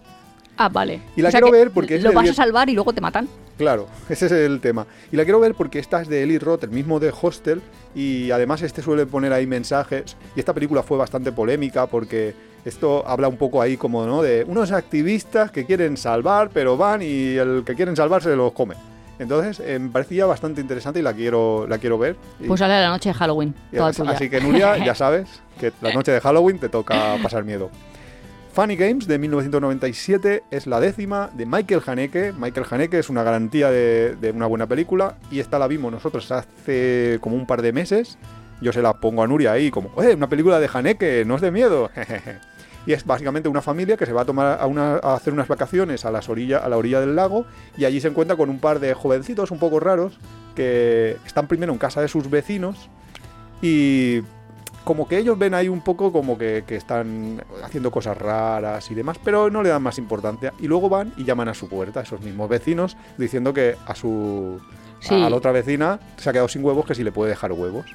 Ah, vale. Y la O sea quiero ver porque Lo vas a salvar y luego te matan. Claro, ese es el tema. Y la quiero ver porque esta es de Eli Roth, el mismo de Hostel, y además este suele poner ahí mensajes. Y esta película fue bastante polémica porque esto habla un poco ahí como, ¿no? De unos activistas que quieren salvar, pero van y el que quieren salvar se los come. Entonces, eh, me parecía bastante interesante y la quiero, la quiero ver. Pues sale la noche de Halloween. Toda así, tuya. así que Nuria, ya sabes que la noche de Halloween te toca pasar miedo. Funny Games de 1997 es la décima de Michael Haneke. Michael Haneke es una garantía de, una buena película y esta la vimos nosotros hace como un par de meses. Yo se la pongo a Nuria ahí como, ¡eh, una película de Haneke, no es de miedo! y es básicamente una familia que se va a tomar a, hacer unas vacaciones a, las a la orilla del lago y allí se encuentra con un par de jovencitos un poco raros que están primero en casa de sus vecinos y como que ellos ven ahí un poco como que, que están haciendo cosas raras y demás, pero no le dan más importancia. Y luego van y llaman a su puerta, esos mismos vecinos, diciendo que a su Sí. a la otra vecina se ha quedado sin huevos, que si le puede dejar huevos.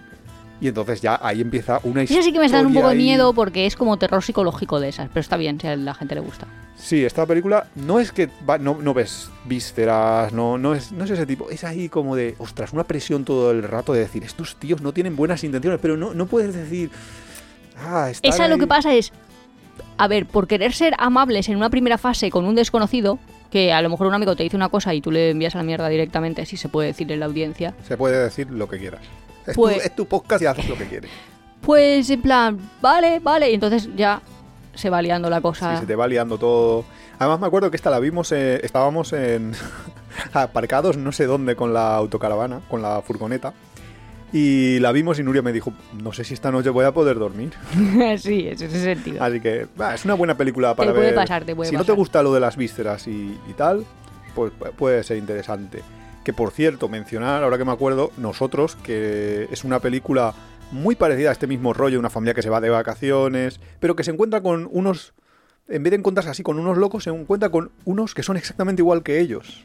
Y entonces ya ahí empieza una historia. Eso sí que me está dando un poco de miedo porque es como terror psicológico de esas. Pero está bien si a la gente le gusta. Sí, esta película no es que va- no, no ves vísceras, no, no, es, no es ese tipo. Es ahí como de, ostras, una presión todo el rato de decir, estos tíos no tienen buenas intenciones, pero no, no puedes decir. Ah, Esa lo ahí". que pasa es. A ver, por querer ser amables en una primera fase con un desconocido, Que a lo mejor un amigo te dice una cosa y tú le envías a la mierda directamente, si se puede decir en la audiencia. Se puede decir lo que quieras. Es, Pues- tu, es tu podcast y haces lo que quieres. Pues en plan, vale, vale, y entonces ya se va liando la cosa. Sí, se te va liando todo. Además me acuerdo que esta la vimos, eh, estábamos en aparcados no sé dónde con la autocaravana, con la furgoneta. Y la vimos y Nuria me dijo, no sé si esta noche voy a poder dormir. sí, es ese sentido. Así que bah, es una buena película para ver. pasar, te puede si no te gusta lo de las vísceras y, y tal, pues pu- puede ser interesante. Que por cierto, mencionar, ahora que me acuerdo, nosotros, que es una película muy parecida a este mismo rollo, una familia que se va de vacaciones, pero que se encuentra con unos, en vez de encontrarse así con unos locos, se encuentra con unos que son exactamente igual que ellos.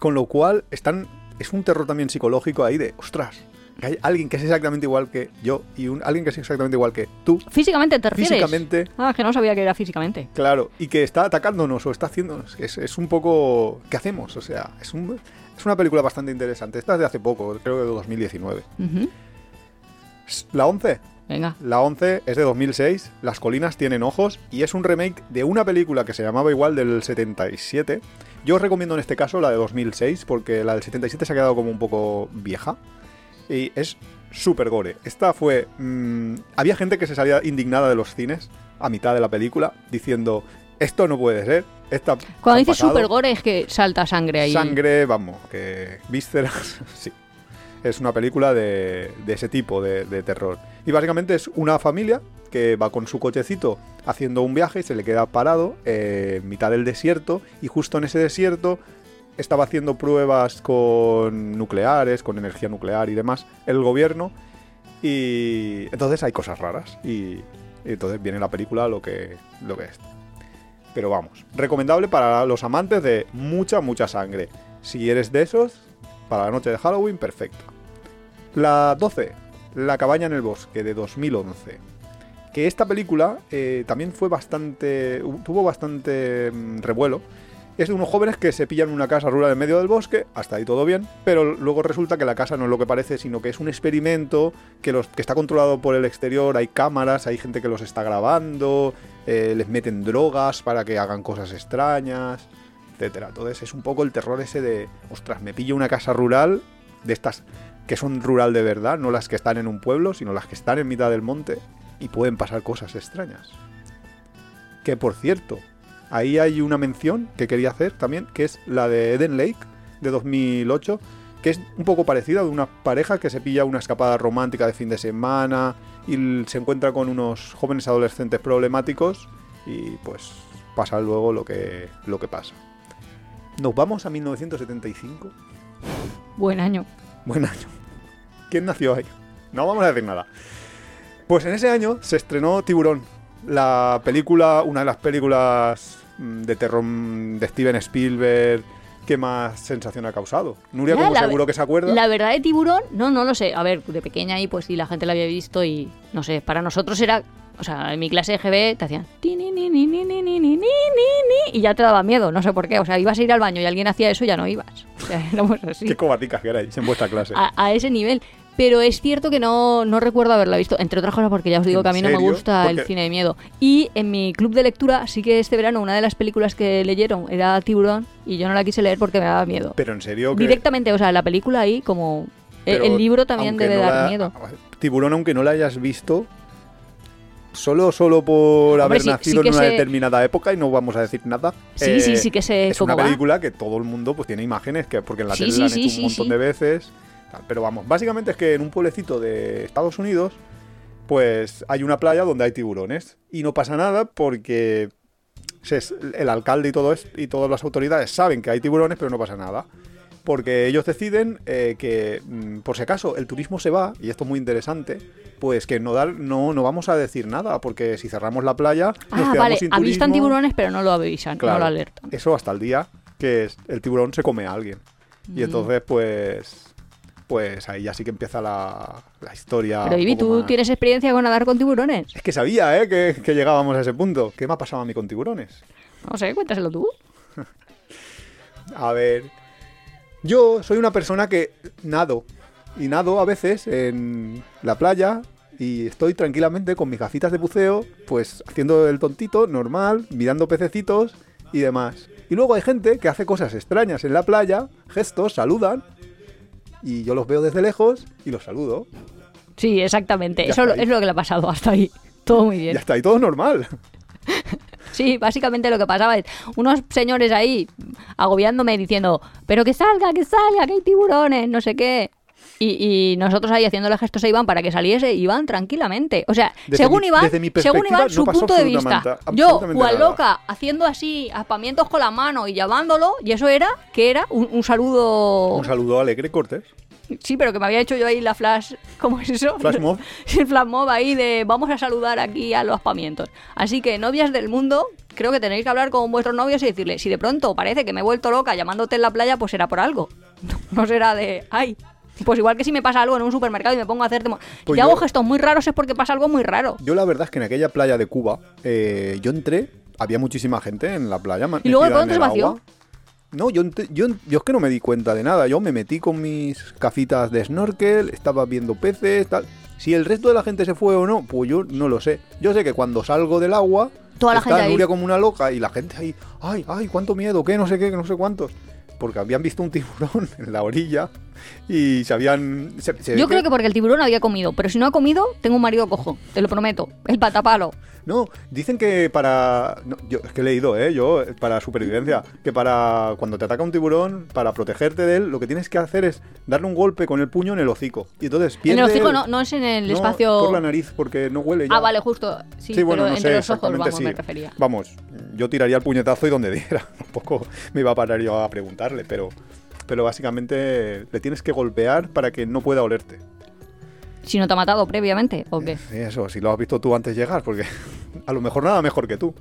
Con lo cual, están, es un terror también psicológico ahí de, ostras, que hay alguien que es exactamente igual que yo y un, alguien que es exactamente igual que tú, ¿Físicamente te refieres? físicamente, Ah, que no sabía que era físicamente. Claro, y que está atacándonos o está haciéndonos. Es, es un poco. ¿Qué hacemos? O sea, es, un, es una película bastante interesante. Esta es de hace poco, creo que de 2019. Ujú. La 11. Venga. La 11 es de 2006. Las colinas tienen ojos. Y es un remake de una película que se llamaba igual del 77. Yo os recomiendo en este caso la de 2006, porque la del 77 se ha quedado como un poco vieja. Y es súper gore. Esta fue. mm, había gente que se salía indignada de los cines a mitad de la película, diciendo: Esto no puede ser. Esta Cuando dices pasado". super gore es que salta sangre ahí. Sangre, vamos, que vísceras, sí. Es una película de, de ese tipo de, de terror. Y básicamente es una familia que va con su cochecito haciendo un viaje y se le queda parado eh, en mitad del desierto y justo en ese desierto estaba haciendo pruebas con nucleares, con energía nuclear y demás, el gobierno. Y entonces hay cosas raras y, y entonces viene la película lo que, lo que es. Pero vamos, recomendable para los amantes de mucha, mucha sangre. Si eres de esos, para la noche de Halloween, perfecto. La 12, La cabaña en el bosque, de 2011. Que esta película eh, también fue bastante. tuvo bastante mm, revuelo. Es de unos jóvenes que se pillan una casa rural en medio del bosque, hasta ahí todo bien, pero luego resulta que la casa no es lo que parece, sino que es un experimento que, los, que está controlado por el exterior, hay cámaras, hay gente que los está grabando, eh, les meten drogas para que hagan cosas extrañas, etcétera. Entonces es un poco el terror ese de, ostras, me pillo una casa rural de estas que son rural de verdad, no las que están en un pueblo, sino las que están en mitad del monte y pueden pasar cosas extrañas. Que por cierto, ahí hay una mención que quería hacer también, que es la de Eden Lake de 2008, que es un poco parecida de una pareja que se pilla una escapada romántica de fin de semana y se encuentra con unos jóvenes adolescentes problemáticos y pues pasa luego lo que, lo que pasa. Nos vamos a 1975. Buen año. Buen año. ¿Quién nació ahí? No vamos a decir nada. Pues en ese año se estrenó Tiburón, la película, una de las películas de terror de Steven Spielberg que más sensación ha causado. Nuria, como seguro que se acuerda. La verdad de tiburón, no, no lo sé. A ver, de pequeña ahí, pues sí, la gente la había visto y no sé, para nosotros era o sea, en mi clase de GB te hacían y ya te daba miedo, no sé por qué. O sea, ibas a ir al baño y alguien hacía eso y ya no ibas. O sea, así. qué cobaticas que erais en vuestra clase. A, ese nivel. Pero es cierto que no, no recuerdo haberla visto, entre otras cosas porque ya os digo ¿En que a mí no me gusta el cine de miedo. Y en mi club de lectura sí que este verano una de las películas que leyeron era Tiburón y yo no la quise leer porque me daba miedo. Pero en serio que... Directamente, o sea, la película ahí como... el- pero el libro también debe no dar la- miedo. Tiburón, aunque no la hayas visto, solo, solo por Hombre, haber sí- nacido sí en una determinada época, y no vamos a decir nada. Sí, sí, sí que sé Es una va. película que todo el mundo pues tiene imágenes, que porque en la Sí, tele la han hecho un montón de veces. Tal. Pero vamos, básicamente es que en un pueblecito de Estados Unidos, pues hay una playa donde hay tiburones. Y no pasa nada porque el alcalde y, todo es, y todas las autoridades saben que hay tiburones, pero no pasa nada. Porque ellos deciden eh, que, mm, por si acaso, el turismo se va, y esto es muy interesante, pues que no, dar, no, no vamos a decir nada, porque si cerramos la playa, Ah, vale, sin avistan turismo. tiburones pero no lo avisan, Claro, no lo alertan. Eso hasta el día que el tiburón se come a alguien. Y Mm. entonces, pues. Pues ahí ya sí que empieza la, la historia. Pero Vivi, ¿tú más- tienes experiencia con nadar con tiburones? Es que sabía, ¿eh? Que, que llegábamos a ese punto. ¿Qué me ha pasado a mí con tiburones? No sé, cuéntaselo tú. A ver. Yo soy una persona que nado. Y nado a veces en la playa. Y estoy tranquilamente con mis gafitas de buceo. Pues haciendo el tontito, normal, mirando pececitos y demás. Y luego hay gente que hace cosas extrañas en la playa, gestos, saludan, y yo los veo desde lejos y los saludo. Sí, exactamente. Eso ahí. es lo que le ha pasado hasta ahí. Todo muy bien. Ya está, y todo normal. Sí, básicamente lo que pasaba es unos señores ahí agobiándome diciendo, pero que salga, que salga, que hay tiburones, no sé qué. Y, y nosotros ahí haciéndole gestos a Iván para que saliese, Iván tranquilamente. O sea, Desde según mi- Iván, según Iván, su punto de vista. Yo, cual loca, haciendo así, aspamientos con la mano y llamándolo, y eso era, que era un, un saludo. Un saludo alegre, Cortés. Sí, pero que me había hecho yo ahí la flash. ¿Cómo es eso? Flash mob. El flash mob ahí de vamos a saludar aquí a los pamientos. Así que, novias del mundo, creo que tenéis que hablar con vuestros novios y decirle: si de pronto parece que me he vuelto loca llamándote en la playa, pues será por algo. No será de, ay. Pues igual que si me pasa algo en un supermercado y me pongo a hacerte. mo- Pues si yo- hago gestos muy raros es porque pasa algo muy raro. Yo la verdad es que en aquella playa de Cuba, eh, yo entré, había muchísima gente en la playa. Y luego de pronto se vació. agua. No, yo, yo, yo es que no me di cuenta de nada. Yo me metí con mis gafitas de snorkel, estaba viendo peces, tal. Si el resto de la gente se fue o no, pues yo no lo sé. Yo sé que cuando salgo del agua, Toda la está gente ahí. Nuria como una loca y la gente ahí, ay, ay, cuánto miedo, qué, no sé qué, que no sé cuántos. Porque habían visto un tiburón en la orilla y se habían... se- se Yo creo que porque el tiburón había comido, pero si no ha comido, tengo un marido cojo, te lo prometo. El patapalo. No, dicen que para. no, yo es que he leído, ¿eh? Yo, para supervivencia, que para. Cuando te ataca un tiburón, para protegerte de él, lo que tienes que hacer es darle un golpe con el puño en el hocico. Y entonces En el hocico no, no es en el no, espacio. Por la nariz, porque no huele ya. Ah, vale, justo. Sí, Sí, bueno, pero no entre sé los ojos, vamos, sí. me refería. Vamos, yo tiraría el puñetazo y donde diera. Tampoco me iba a parar yo a preguntarle, pero. Pero básicamente le tienes que golpear para que no pueda olerte. Si no te ha matado previamente, ¿o qué? Eso, si lo has visto tú antes de llegar, porque a lo mejor nada mejor que tú.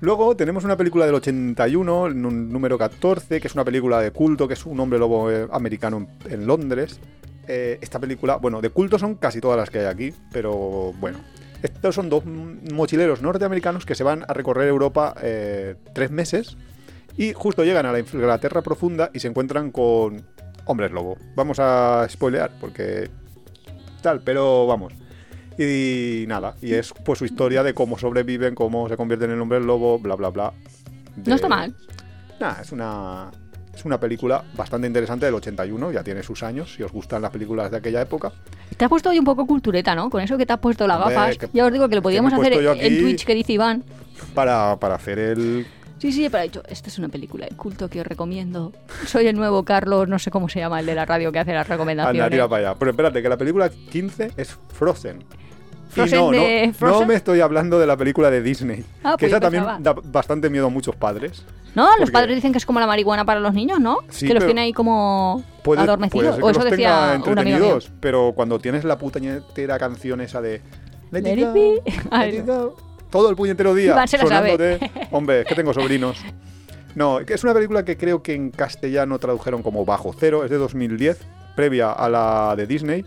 Luego tenemos una película del 81, el nu- número 14, que es una película de culto, que es un hombre lobo eh, americano en, Londres. Eh, esta película, bueno, de culto son casi todas las que hay aquí, pero bueno. Estos son dos mochileros norteamericanos que se van a recorrer Europa eh, tres meses y justo llegan a la Inglaterra profunda y se encuentran con hombres lobo. Vamos a spoilear porque tal, pero vamos. Y nada, y es pues su historia de cómo sobreviven, cómo se convierten en hombres lobo, bla bla bla. De- No está mal. Nada, es una es una película bastante interesante del 81, ya tiene sus años, si os gustan las películas de aquella época. Te has puesto hoy un poco cultureta, ¿no? Con eso que te has puesto las gafas. que- ya os digo que lo podíamos hacer en Twitch, que dice Iván. Para, para hacer el... Sí, sí, pero ha dicho, esta es una película de culto que os recomiendo. Soy el nuevo Carlos, no sé cómo se llama el de la radio que hace las recomendaciones. Anda, tira para allá. Pero espérate, que la película 15 es Frozen. Y Frozen no, de no, Frozen. no me estoy hablando de la película de Disney. Ah, que pues esa también da bastante miedo a muchos padres. No, los padres dicen que es como la marihuana para los niños, ¿no? Sí, que los tiene ahí como Puede, adormecidos. puede o eso decía un amigo pero cuando tienes la puñetera canción esa de Let, Let it it go, be. Let it go, todo el puñetero día Iván se la sabe. sonándote. Hombre, es que tengo sobrinos. No, es una película que creo que en castellano tradujeron como Bajo Cero, es de 2010, previa a la de Disney.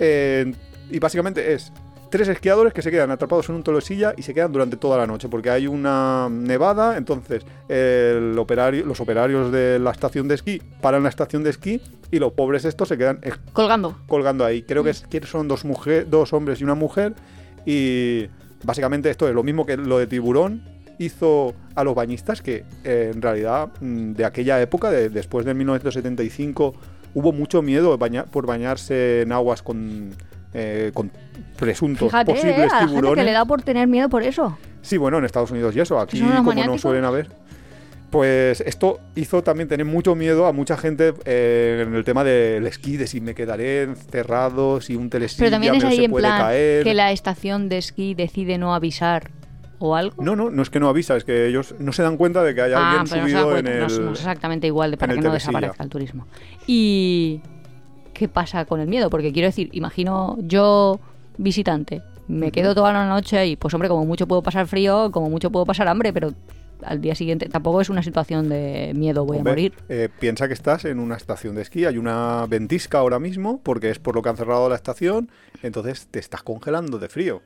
Eh, y básicamente es tres esquiadores que se quedan atrapados en un tolosilla y se quedan durante toda la noche porque hay una nevada, entonces el operario, los operarios de la estación de esquí paran la estación de esquí y los pobres estos se quedan Colgando. colgando ahí. Creo que, es- que son dos, mujer, dos hombres y una mujer y básicamente esto es lo mismo que lo de tiburón hizo a los bañistas que eh, en realidad mm, de aquella época, de- después de 1975, hubo mucho miedo baña- por bañarse en aguas con, eh, con presuntos Fíjate, ¿eh? posibles a la gente que tiburones. le da por tener miedo por eso. Sí, bueno, en Estados Unidos y eso, aquí como no suelen haber. Pues esto hizo también tener mucho miedo a mucha gente eh, en el tema del esquí, de si me quedaré encerrado, si un telesilla Pero también es ahí se en puede plan caer. que la estación de esquí decide no avisar o algo. No, no, no es que no avisa, es que ellos no se dan cuenta de que hay ah, alguien pero no subido en el... no es exactamente igual de para que no telesilla. desaparezca el turismo. Y ¿qué pasa con el miedo? Porque quiero decir, imagino yo visitante, me quedo toda la noche ahí, pues hombre, como mucho puedo pasar frío, como mucho puedo pasar hambre, pero al día siguiente tampoco es una situación de miedo, voy Hombre, a morir. eh, piensa que estás en una estación de esquí, hay una ventisca ahora mismo, porque es por lo que han cerrado la estación, entonces te estás congelando de frío.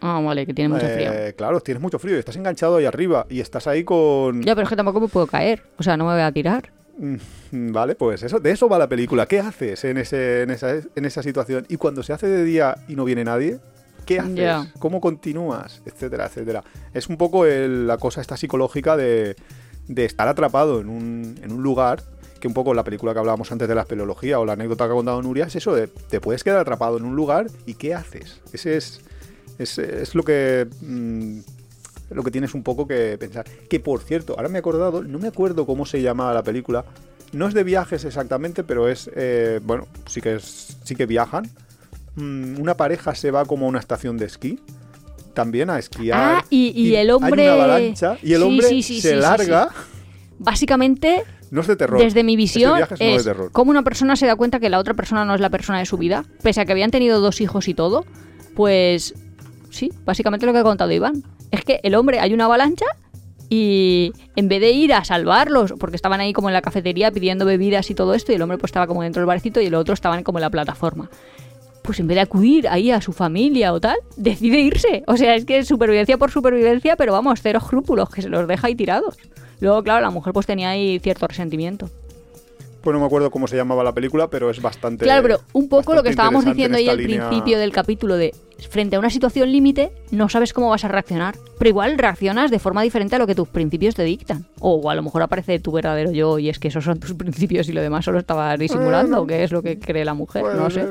Ah, vale, que tiene mucho frío. Eh, claro, tienes mucho frío, y estás enganchado ahí arriba y estás ahí con... Ya, pero es que tampoco me puedo caer, o sea, no me voy a tirar. Mm, Vale, pues eso, de eso va la película. ¿Qué haces en, ese, en, esa, en esa situación? Y cuando se hace de día y no viene nadie, ¿qué haces? ¿Cómo continúas? Etcétera, etcétera. Es un poco el- la cosa esta psicológica de, de estar atrapado en un, en un lugar, que un poco la película que hablábamos antes de la espeleología o la anécdota que ha contado Nuria, es eso de te puedes quedar atrapado en un lugar y ¿qué haces? Ese es, es, es lo que... mm, lo que tienes un poco que pensar. Que por cierto, ahora me he acordado, no me acuerdo cómo se llamaba la película. No es de viajes exactamente, pero es. eh, bueno, sí que, es, sí que viajan. Mm, una pareja se va como a una estación de esquí. También a esquiar. Ah, y- y el hombre- Hay una avalancha y el Sí, hombre sí, sí, se larga. Básicamente, No es de terror. desde mi Ese visión, viaje es no de es terror. cómo una persona se da cuenta que la otra persona no es la persona de su vida, pese a que habían tenido dos hijos y todo, pues sí, básicamente lo que ha contado Iván. Es que el hombre, hay una avalancha y en vez de ir a salvarlos, porque estaban ahí como en la cafetería pidiendo bebidas y todo esto, y el hombre pues estaba como dentro del barecito y el otro estaban como en la plataforma. Pues en vez de acudir ahí a su familia o tal, decide irse. O sea, es que es supervivencia por supervivencia, pero vamos, cero escrúpulos, que se los deja ahí tirados. Luego, claro, la mujer pues tenía ahí cierto resentimiento. Pues no me acuerdo cómo se llamaba la película, pero es bastante. Claro, pero un poco lo que estábamos diciendo ahí al línea- principio del capítulo de frente a una situación límite no sabes cómo vas a reaccionar, pero igual reaccionas de forma diferente a lo que tus principios te dictan. O a lo mejor aparece tu verdadero yo y es que esos son tus principios y lo demás solo estabas disimulando, Bueno. que es lo que cree la mujer, no sé.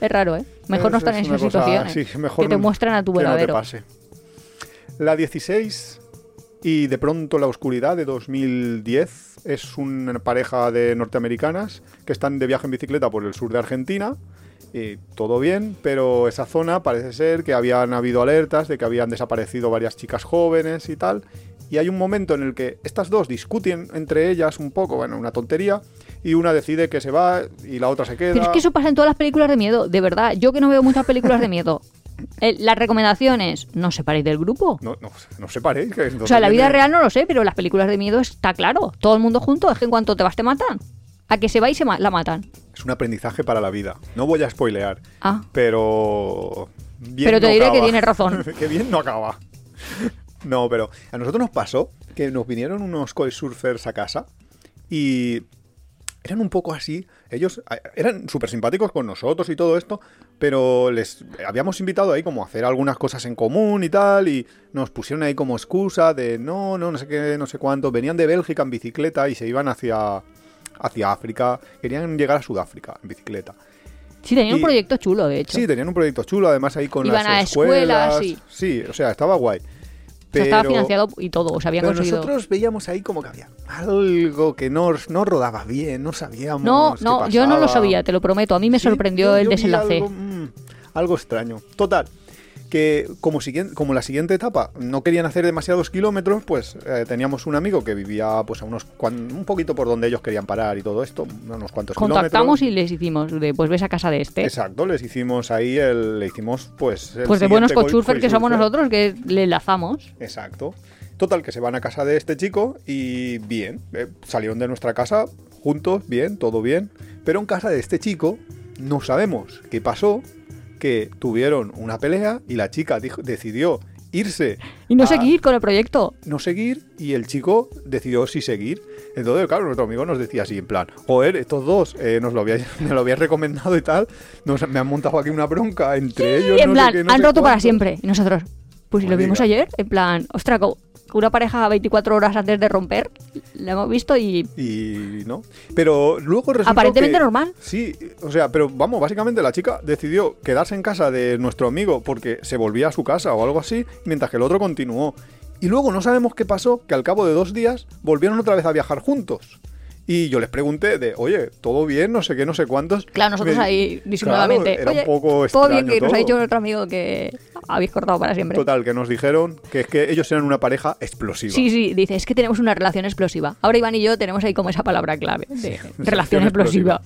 Es raro, ¿eh? Mejor no Es- estar en es esas cosa- situaciones sí, mejor que te muestran a tu no verdadero. La 16 y de pronto la oscuridad de 2010 es una pareja de norteamericanas que están de viaje en bicicleta por el sur de Argentina. Y todo bien, pero esa zona parece ser que habían habido alertas de que habían desaparecido varias chicas jóvenes y tal. Y hay un momento en el que estas dos discuten entre ellas un poco, bueno, una tontería, y una decide que se va y la otra se queda. Pero es que eso pasa en todas las películas de miedo, de verdad. Yo que no veo muchas películas de miedo. Eh, las recomendaciones, no separéis del grupo. No, no, no separéis. que O sea, en la vida viene- real no lo sé, pero en las películas de miedo está claro. Todo el mundo junto, es que en cuanto te vas te matan. A que se va y se ma- la matan. Es un aprendizaje para la vida. No voy a spoilear, Ah, pero. bien Pero te no diré que tienes razón. que bien no acaba. No, pero a nosotros nos pasó que nos vinieron unos surfers a casa y eran un poco así. Ellos eran súper simpáticos con nosotros y todo esto, pero les habíamos invitado ahí como a hacer algunas cosas en común y tal, y nos pusieron ahí como excusa de no, no, no sé qué, no sé cuánto. Venían de Bélgica en bicicleta y se iban hacia, hacia África. Querían llegar a Sudáfrica en bicicleta. sí, tenía un proyecto chulo, de hecho. Sí, tenían un proyecto chulo, además ahí con Iban las a escuelas, escuelas. sí. o sea, estaba guay. O sea, estaba financiado y todo, o sea, habían pero conseguido. nosotros veíamos ahí como que había algo que no, no rodaba bien, no sabíamos. No, qué no, yo no lo sabía, te lo prometo. A mí me Sí, sorprendió el desenlace. Algo, mm, algo extraño. Total, que como, siguiien- como la siguiente etapa no querían hacer demasiados kilómetros, pues eh, teníamos un amigo que vivía pues a unos cuan- un poquito por donde ellos querían parar y todo esto, unos cuantos Contactamos kilómetros. y les hicimos de, pues ves a casa de este. Exacto, les hicimos ahí el, le hicimos pues el Pues de buenos siguiente cochurfer co- que somos nosotros, que le enlazamos. Exacto. Total, que se van a casa de este chico y bien, eh, salieron de nuestra casa juntos, bien, todo bien. Pero en casa de este chico no sabemos qué pasó, que tuvieron una pelea y la chica dijo- decidió irse. Y no a seguir con el proyecto. No seguir y el chico decidió sí seguir. Entonces, claro, nuestro amigo nos decía así, en plan, joder, estos dos eh, nos lo habíais, me lo habías recomendado y tal, nos, me han montado aquí una bronca entre ellos. Y en no sé plan, qué, no han sé roto para cuánto". siempre. Y nosotros, pues lo vimos ayer, en plan, ostras, una pareja 24 horas antes de romper, la hemos visto y Y no. Pero luego resultó Aparentemente que- normal. Sí, o sea, pero vamos, básicamente la chica decidió quedarse en casa de nuestro amigo porque se volvía a su casa o algo así, mientras que el otro continuó. Y luego no sabemos qué pasó, que al cabo de dos días volvieron otra vez a viajar juntos. Y yo les pregunté de, oye, ¿todo bien? No sé qué, no sé cuántos. claro, nosotros Me- ahí disimuladamente. Claro, era Oye, un poco todo bien, extraño que nos ha dicho nuestro amigo que habéis cortado para siempre. Total, que nos dijeron que es que ellos eran una pareja explosiva. Sí, sí, dice, es que tenemos una relación explosiva. Ahora Iván y yo tenemos ahí como esa palabra clave de relación explosiva.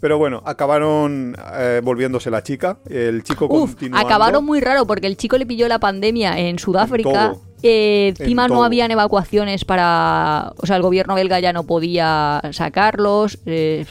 Pero bueno, acabaron eh, volviéndose la chica, el chico Uf, acabaron muy raro porque el chico le pilló la pandemia en Sudáfrica. todo. Eh, encima En no habían evacuaciones para... O sea, el gobierno belga ya no podía sacarlos. eh,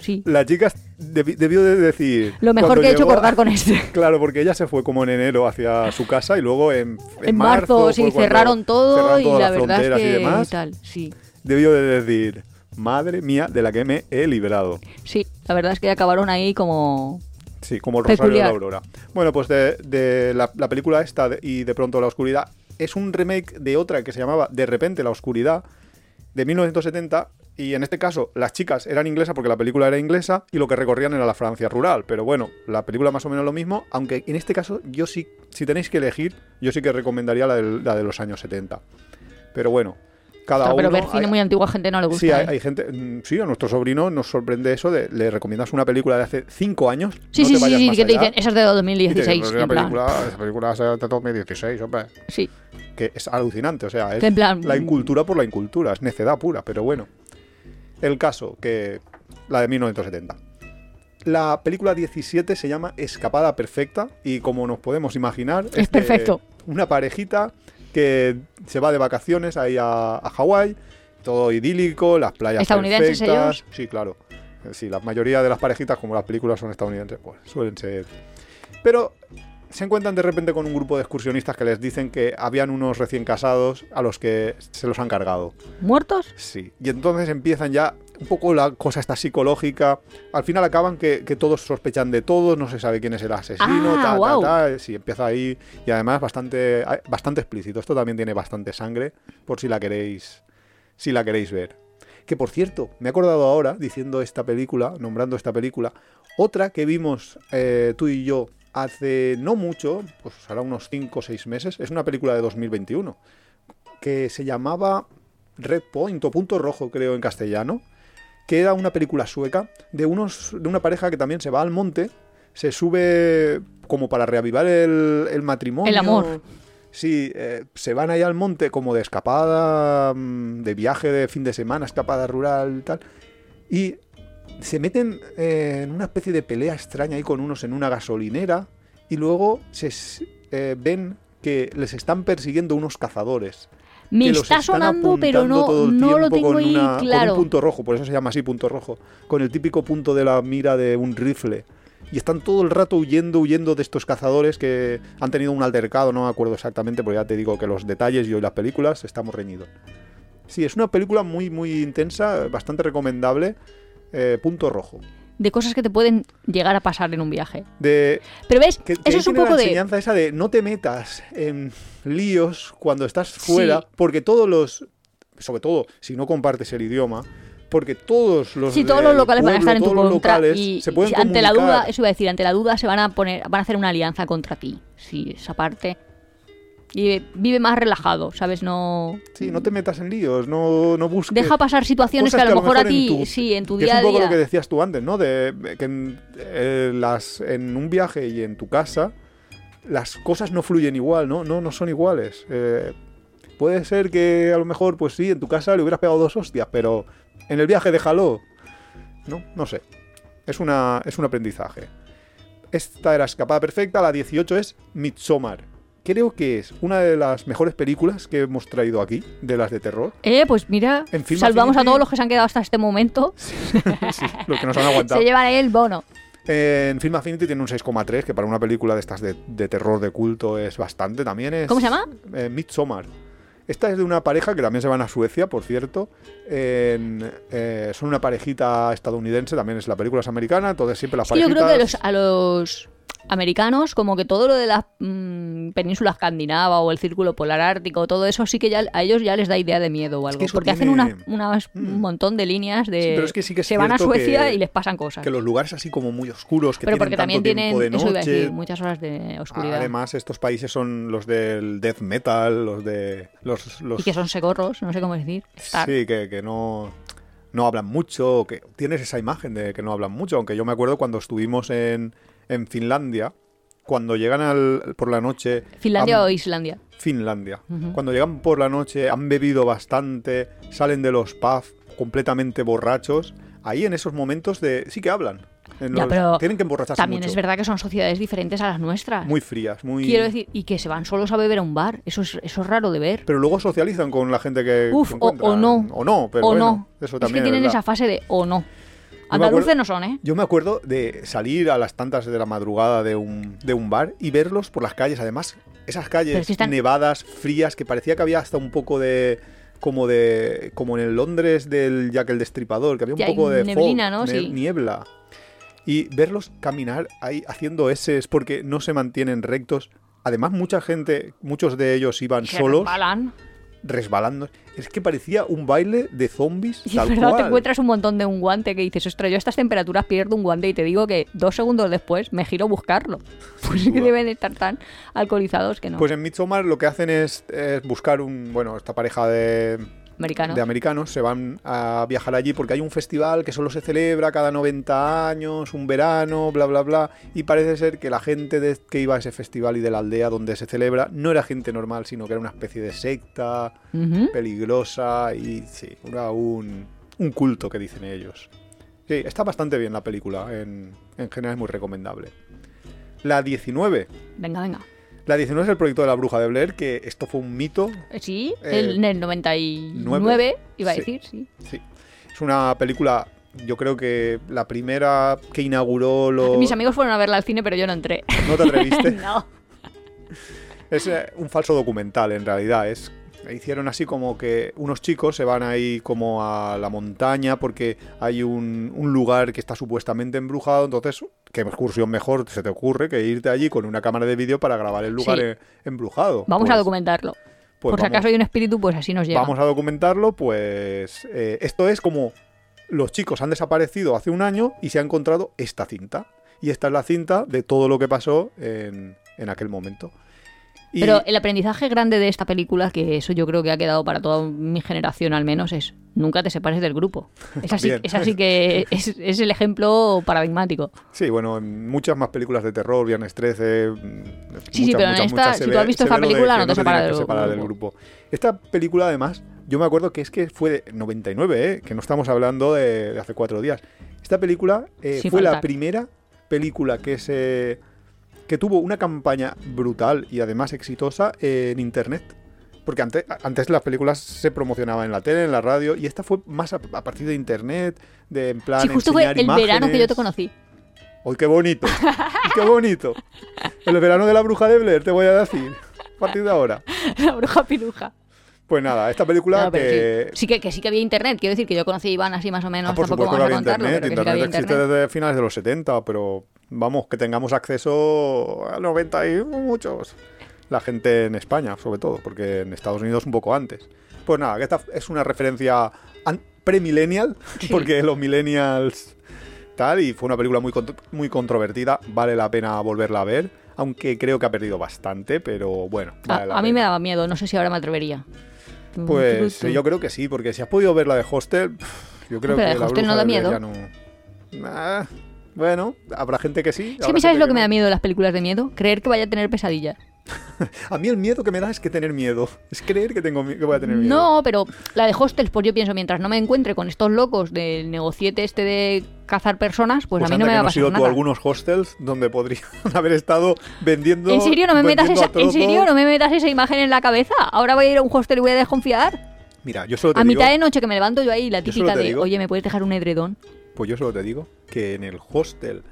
sí. La chica debi- debió de decir... Lo mejor que he hecho cortar con este. Claro, porque ella se fue como en enero hacia su casa y luego en, en, En marzo, sí, fue cuando cerraron todo cerraron y la las verdad es y que demás. tal, sí. Debió de decir, madre mía, de la que me he liberado. Sí, la verdad es que acabaron ahí como... Sí, como el Rosario de Peculiar. la Aurora. Bueno, pues de, de la, la película esta de- y de pronto la oscuridad es un remake de otra que se llamaba De repente la oscuridad, de 1970 y en este caso las chicas eran inglesas porque la película era inglesa y lo que recorrían era la Francia rural. Pero bueno, la película más o menos lo mismo, aunque en este caso yo sí, si tenéis que elegir, yo sí que recomendaría la, del- la de los años 70. Pero bueno, cada Claro, pero uno... ver cine hay- muy antiguo a gente no le gusta. Sí, hay, ¿eh? hay gente. mm, Sí, a nuestro sobrino nos sorprende eso de le recomiendas una película de hace cinco años. Sí, no sí, te sí, vayas sí, más que te dicen, esa es de y te 2016. dicen, y "Pues en esa película, esa película es de 2016, hombre. sí. Que es alucinante, o sea, es plan- la incultura por la incultura, es necedad pura, pero bueno. El caso, que la de 1970. La película 17 se llama Escapada Perfecta y como nos podemos imaginar... Es perfecto. Una parejita que se va de vacaciones ahí a, a Hawái, todo idílico, las playas ¿Estadounidenses perfectas. ellos? Sí, claro. Sí, la mayoría de las parejitas, como las películas son estadounidenses, pues suelen ser... Pero se encuentran de repente con un grupo de excursionistas que les dicen que habían unos recién casados a los que se los han cargado. ¿Muertos? Sí. Y entonces empiezan ya un poco la cosa esta psicológica. Al final acaban que, que todos sospechan de todos, no se sabe quién es el asesino, Ah, ta, ta, guau. ta. Sí, empieza ahí. Y además bastante, bastante explícito. Esto también tiene bastante sangre, por si la queréis, si la queréis ver. Que por cierto, me he acordado ahora, diciendo esta película, nombrando esta película, otra que vimos eh, tú y yo hace no mucho, pues hará unos 5 o 6 meses, es una película de 2021, que se llamaba Red Point o Punto Rojo, creo en castellano, que era una película sueca de, unos, de una pareja que también se va al monte, se sube como para reavivar el, el matrimonio. El amor. Sí, eh, se van ahí al monte como de escapada, mm, de viaje de fin de semana, escapada rural y tal. Y se meten eh, en una especie de pelea extraña ahí con unos en una gasolinera. Y luego se eh, ven que les están persiguiendo unos cazadores. Me que los está están sonando, pero no, todo el no lo tengo ahí una- con claro. un punto rojo, por eso se llama así punto rojo, con el típico punto de la mira de un rifle. Y están todo el rato huyendo, huyendo de estos cazadores que han tenido un altercado, no me acuerdo exactamente, porque ya te digo que los detalles y hoy las películas estamos reñidos. Sí, es una película muy, muy intensa, bastante recomendable. eh, punto rojo. De cosas que te pueden llegar a pasar en un viaje. De, Pero ves, que, que eso ahí es un poco la de... enseñanza esa de no te metas en líos cuando estás fuera, Sí. porque todos los, sobre todo si no compartes el idioma, porque todos los Sí, todos los locales van a estar en tu contra y, se pueden y ante la duda, eso iba a decir, ante la duda se van a poner, van a hacer una alianza contra ti. Sí, esa parte. Y vive más relajado, ¿sabes? No Sí, no te metas en líos, no, no busques. deja pasar situaciones que a lo mejor a ti, tu- sí, en tu que día a es un poco día. lo que decías tú antes, ¿no? De que en, eh, las, en un viaje y en tu casa las cosas no fluyen igual, ¿no? No, no son iguales. Eh, puede ser que a lo mejor, pues sí, en tu casa le hubieras pegado dos hostias, pero en el viaje déjalo. No, no sé. Es, una, es un aprendizaje. Esta era Escapada Perfecta, la 18 es Midsommar. Creo que es una de las mejores películas que hemos traído aquí, de las de terror. Eh, pues mira, En salvamos a todos los que se han quedado hasta este momento. Sí, los que nos han aguantado. Se llevan el bono. Eh, en Film Affinity tiene un 6,3, que para una película de estas de, de terror de culto es bastante. También es. ¿Cómo se llama? Eh, Midsommar. Esta es de una pareja que también se van a Suecia, por cierto. En, eh, son una parejita estadounidense, también es la película es americana, entonces siempre las que yo creo que los- a los americanos, como que todo lo de la mm, península escandinava o el círculo polar ártico, todo eso sí que ya a ellos ya les da idea de miedo o Es algo. que eso porque hacen una- unas- Mm. un montón de líneas de. Sí, pero es que sí que es se van a Suecia que- y les pasan cosas. que los lugares así como muy oscuros, que pero tienen porque tanto también tienen, de eso iba a noche. decir, muchas horas de oscuridad. Además, estos países son los del death metal, los de. Los, los- y que son segorros, no sé cómo decir. Sí, que, que no, no hablan mucho, que tienes esa imagen de que no hablan mucho, aunque yo me acuerdo cuando estuvimos en, en Finlandia, cuando llegan al, por la noche... ¿Finlandia han- o Islandia? Finlandia. Cuando llegan por la noche, han bebido bastante, salen de los pubs completamente borrachos, ahí en esos momentos de... sí que hablan. En Ya, los- pero tienen que emborracharse También mucho. es verdad que son sociedades diferentes a las nuestras. Muy frías, muy... Quiero decir, y que se van solos a beber a un bar. Eso es, eso es raro de ver. Pero luego socializan con la gente que, Uf, o- no. O no, pero o bueno, no. eso es que tienen esa fase de o no. Yo me Andaluces acuerdo- no son, ¿eh? Yo me acuerdo de salir a las tantas de la madrugada de un, de un bar y verlos por las calles. Además, esas calles es que están- nevadas, frías, que parecía que había hasta un poco de. Como de. Como en el Londres del Jack el Destripador, que había un poco de. neblina, fog, ¿no? ne- Sí. Niebla. Y verlos caminar ahí haciendo eses porque no se mantienen rectos. Además, mucha gente, muchos de ellos iban Se solos. resbalan. Resbalando. Es que parecía un baile de zombies. Y tal verdad, te cual. encuentras un montón de un guante que dices, ostras, yo a estas temperaturas pierdo un guante y te digo que dos segundos después me giro a buscarlo. Pues es que deben estar tan alcoholizados que no. Pues en Midsommar lo que hacen es, es buscar un. Bueno, esta pareja de, De americanos se van a viajar allí porque hay un festival que solo se celebra cada 90 años, un verano, bla, bla, bla. Y parece ser que la gente de- que iba a ese festival y de la aldea donde se celebra no era gente normal, sino que era una especie de secta peligrosa y sí, era un, un culto que dicen ellos. Sí, está bastante bien la película, en, en general es muy recomendable. La 19. Venga, venga. La 19 es el proyecto de la bruja de Blair, que esto fue un mito. Eh, Sí, Eh, en el 99, nueve. iba a Sí. decir, sí. Sí. Es una película, yo creo que la primera que inauguró lo... Mis amigos fueron a verla al cine, pero yo no entré. ¿No te atreviste? no. Es eh, un falso documental, en realidad. Es hicieron así como que unos chicos se van ahí como a la montaña porque hay un, un lugar que está supuestamente embrujado. Entonces, ¿qué excursión mejor se te ocurre que irte allí con una cámara de vídeo para grabar el lugar Sí. eh, embrujado? Vamos a Pues- documentarlo. pues Por si acaso hay un espíritu, pues así nos llega. Vamos a documentarlo, pues eh, esto es como los chicos han desaparecido hace un año y se ha encontrado esta cinta. Y esta es la cinta de todo lo que pasó en, en aquel momento. Y Pero el aprendizaje grande de esta película, que eso yo creo que ha quedado para toda mi generación al menos, es nunca te separes del grupo. Es así, es así que es, es el ejemplo paradigmático. sí, bueno, en muchas más películas de terror, Viernes 13... mm, Sí, sí, pero en esta, si tú has visto esta película, no te separas del grupo. Esta película, además, yo me acuerdo que es que fue de 99, ¿eh? que no estamos hablando de, de hace cuatro días. Esta película eh, fue la primera película que se que tuvo una campaña brutal y además exitosa en internet. Porque antes, antes las películas se promocionaban en la tele, en la radio, y esta fue más a, a partir de internet, de en plan Sí, justo fue el verano que yo te conocí. ¡Ay, qué bonito! ¡Qué bonito! El verano de la bruja de Blair, te voy a decir. A partir de ahora. La bruja piruja. Pues nada, esta película No, que... sí. Sí que, que sí que había internet. Quiero decir que yo conocí a Iván así más o menos. Ah, por supuesto que había internet. pero que sí que Internet existe desde finales de los 70, pero vamos, que tengamos acceso al 90 y muchos. La gente en España, sobre todo, porque en Estados Unidos un poco antes. Pues nada, que esta es una referencia pre-millennial, Sí. porque los millennials tal, y fue una película muy, muy controvertida, vale la pena volverla a ver, aunque creo que ha perdido bastante, pero bueno, A, la a mí me daba miedo, no sé si ahora me atrevería. Pues tu, tu. yo creo que sí, porque si has podido ver la de Hostel, yo creo Pero que de la Hostel no Bruja da de Blair miedo. no- Ah, bueno, habrá gente que sí. Es que sabes lo que me da miedo de las películas de miedo, creer que vaya a tener pesadillas. A mí el miedo que me da es que tener miedo. Es creer que tengo que voy a tener miedo. No, pero la de hostels, pues yo pienso, mientras no me encuentre con estos locos del negociete este de cazar personas, pues, Pues a mí no me va a pasar ido tú nada. algunos hostels donde podrían haber estado vendiendo. ¿En serio no me metas esa, en serio no me metas esa imagen en la cabeza? Ahora voy a ir a un hostel y voy a desconfiar. Mira, yo solo te A digo, mitad de noche que me levanto yo ahí, la típica de, digo- oye, ¿me puedes dejar un edredón? Pues yo solo te digo que en el hostel,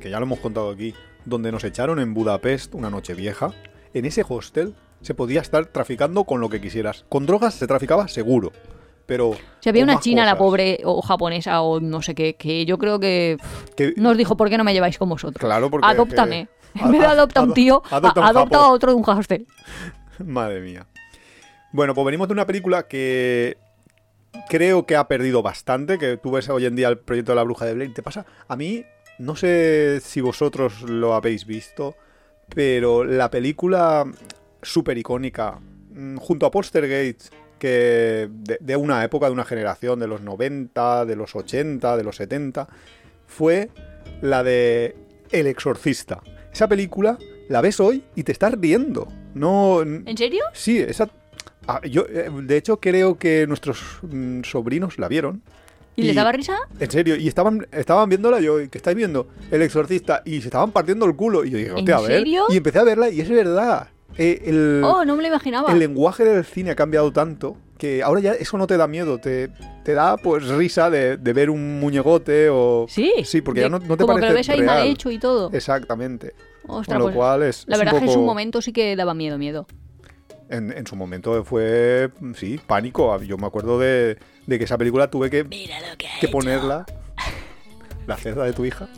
que ya lo hemos contado aquí, donde nos echaron en Budapest una noche vieja, en ese hostel se podía estar traficando con lo que quisieras. Con drogas se traficaba seguro, pero Si había una china, la pobre, o japonesa, o no sé qué, que yo creo que nos dijo, ¿por qué no me lleváis con vosotros? Claro, porque Adóptame. que- En vez de adopta a un tío, adopta un a otro de un hostel. Madre mía. Bueno, pues venimos de una película que creo que ha perdido bastante, que tú ves hoy en día el proyecto de la bruja de Blair. ¿Te pasa? A mí, no sé si vosotros lo habéis visto, pero la película súper icónica, mm, junto a Postergate, que de, de una época, de una generación, de los 90, de los 80, de los 70, fue la de El Exorcista. Esa película la ves hoy y te estás riendo. No, ¿En serio? Sí, esa. Ah, yo, eh, de hecho, creo que nuestros mm, sobrinos la vieron. ¿Y, les daba risa? En serio, y estaban, estaban viéndola yo, ¿qué estáis viendo? El exorcista, y se estaban partiendo el culo. Y yo dije, ¿En hostia, a ver. serio? Y empecé a verla, y es verdad. Eh, el, Oh, no me lo imaginaba. el lenguaje del cine ha cambiado tanto que ahora ya eso no te da miedo, te, te da pues risa de, de ver un muñecote o. Sí. Sí, porque De- ya no, no te Como que parece lo ves ahí mal real. hecho y todo. Exactamente. Ostras, Con lo pues, cual es. la es un verdad es que en su poco- momento sí que daba miedo, miedo. En, en su momento fue, sí, pánico. Yo me acuerdo de, de que esa película tuve que, que ponerla. La cerda de tu hija.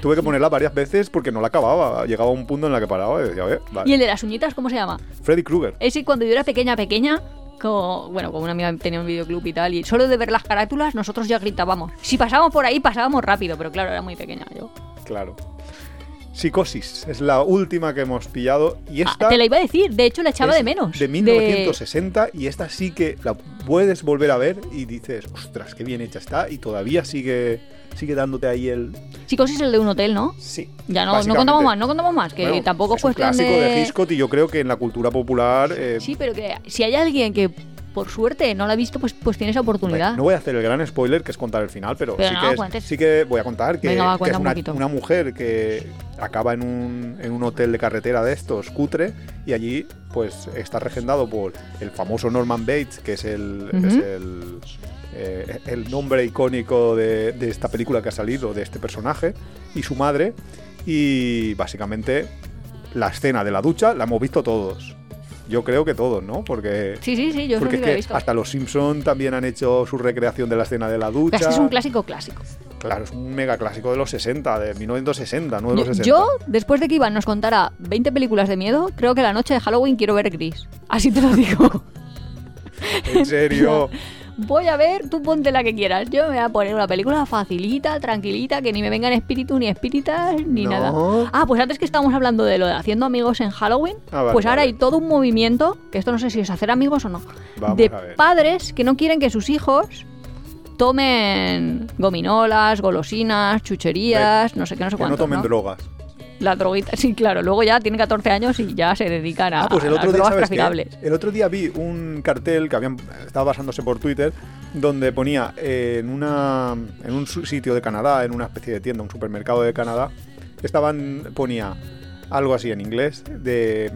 Tuve que ponerla varias veces porque no la acababa. Llegaba a un punto en la que paraba y decía, ver, vale. ¿Y el de las uñitas cómo se llama? Freddy Krueger. Ese cuando yo era pequeña, pequeña, Como, bueno, como una amiga tenía un videoclub y tal, y solo de ver las carátulas nosotros ya gritábamos. Si pasábamos por ahí, pasábamos rápido, pero claro, era muy pequeña yo. Claro. Psicosis es la última que hemos pillado y Ah, esta te la iba a decir, de hecho la echaba es de menos. De 1960 y esta sí que la puedes volver a ver y dices, ostras, qué bien hecha está y todavía sigue sigue dándote ahí el Psicosis es el de un hotel, ¿no? sí. Ya no, no contamos más, no contamos más, que Bueno, tampoco es cuestión clásico de... de Hitchcock y yo creo que en la cultura popular eh, Sí, pero que si hay alguien que por suerte no la ha visto, pues, pues tiene esa oportunidad. No voy a hacer el gran spoiler, que es contar el final, pero, Pero sí, no, que es- sí que voy a contar que, Venga, va, que cuenta es un una, mujer que acaba en un, en un hotel de carretera de estos, cutre, y allí pues está regendado por el famoso Norman Bates, que es el, Ujú. es el, eh, el nombre icónico de, de esta película que ha salido, de este personaje, y su madre, y básicamente la escena de la ducha la hemos visto todos. Yo creo que todos, ¿no? Porque... Sí, sí, sí, yo Porque es que lo he que visto. hasta los Simpson también han hecho su recreación de la escena de la ducha. Es que es un clásico clásico. Claro, es un mega clásico de los 60, de 1960, no de los Yo, 60. yo, después de que Iván nos contara 20 películas de miedo, creo que la noche de Halloween quiero ver Gris. Así te lo digo. En serio. Voy a ver, tú ponte la que quieras. Yo me voy a poner una película facilita, tranquilita, que ni me vengan espíritus ni espíritas ni No. nada. Ah, pues antes que estábamos hablando de lo de haciendo amigos en Halloween, Ah, vale, pues ahora hay todo un movimiento, que esto no sé si es hacer amigos o no, Vamos de padres que no quieren que sus hijos tomen gominolas, golosinas, chucherías, no sé qué, no sé que no cuánto. tomen drogas. La droguita, sí, claro. Luego ya tienen 14 años y ya se dedican a, Ah, pues el a otro las día, drogas ¿sabes qué? traficables. El otro día vi un cartel que habían estaba basándose por Twitter donde ponía eh, en una en un sitio de Canadá, en una especie de tienda, un supermercado de Canadá, estaban ponía algo así en inglés de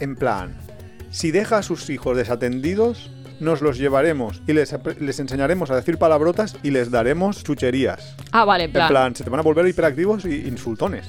en plan, si deja a sus hijos desatendidos, nos los llevaremos y les, les enseñaremos a decir palabrotas y les daremos chucherías. Ah, vale, plan. En plan, se te van a volver hiperactivos y insultones.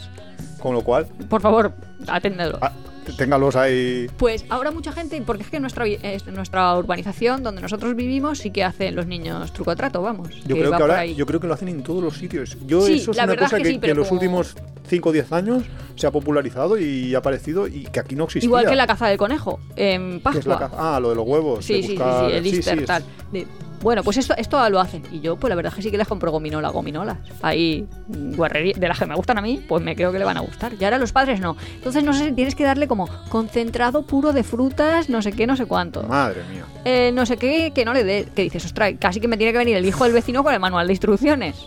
Con lo cual, Por favor, aténdelo. ah, téngalos ahí. Pues ahora mucha gente, porque es que nuestra, es nuestra urbanización donde nosotros vivimos sí que hacen los niños truco trato, vamos. Yo creo va que por ahora, ahí. yo creo que lo hacen en todos los sitios. Yo Sí, eso es la una cosa es que, que sí, que pero en los como- últimos 5 o 10 años se ha popularizado y ha aparecido y que aquí no existía. Igual que la caza del conejo, en ¿Qué es la Pascua. caza? Ah, lo de los huevos. Sí, de sí, sí, buscar- sí, el sí, Easter, sí, es- tal. De- bueno, pues esto, esto lo hacen. Y yo, pues la verdad es que sí que les compro gominola, gominolas. Ahí, guarrería, de las que me gustan a mí, pues me creo que le van a gustar. Y ahora los padres no. Entonces, no sé si tienes que darle como concentrado puro de frutas, no sé qué, no sé cuánto. Madre mía. Eh, no sé qué, que no le dé. Que dices, ostras, casi que me tiene que venir el hijo del vecino con el manual de instrucciones.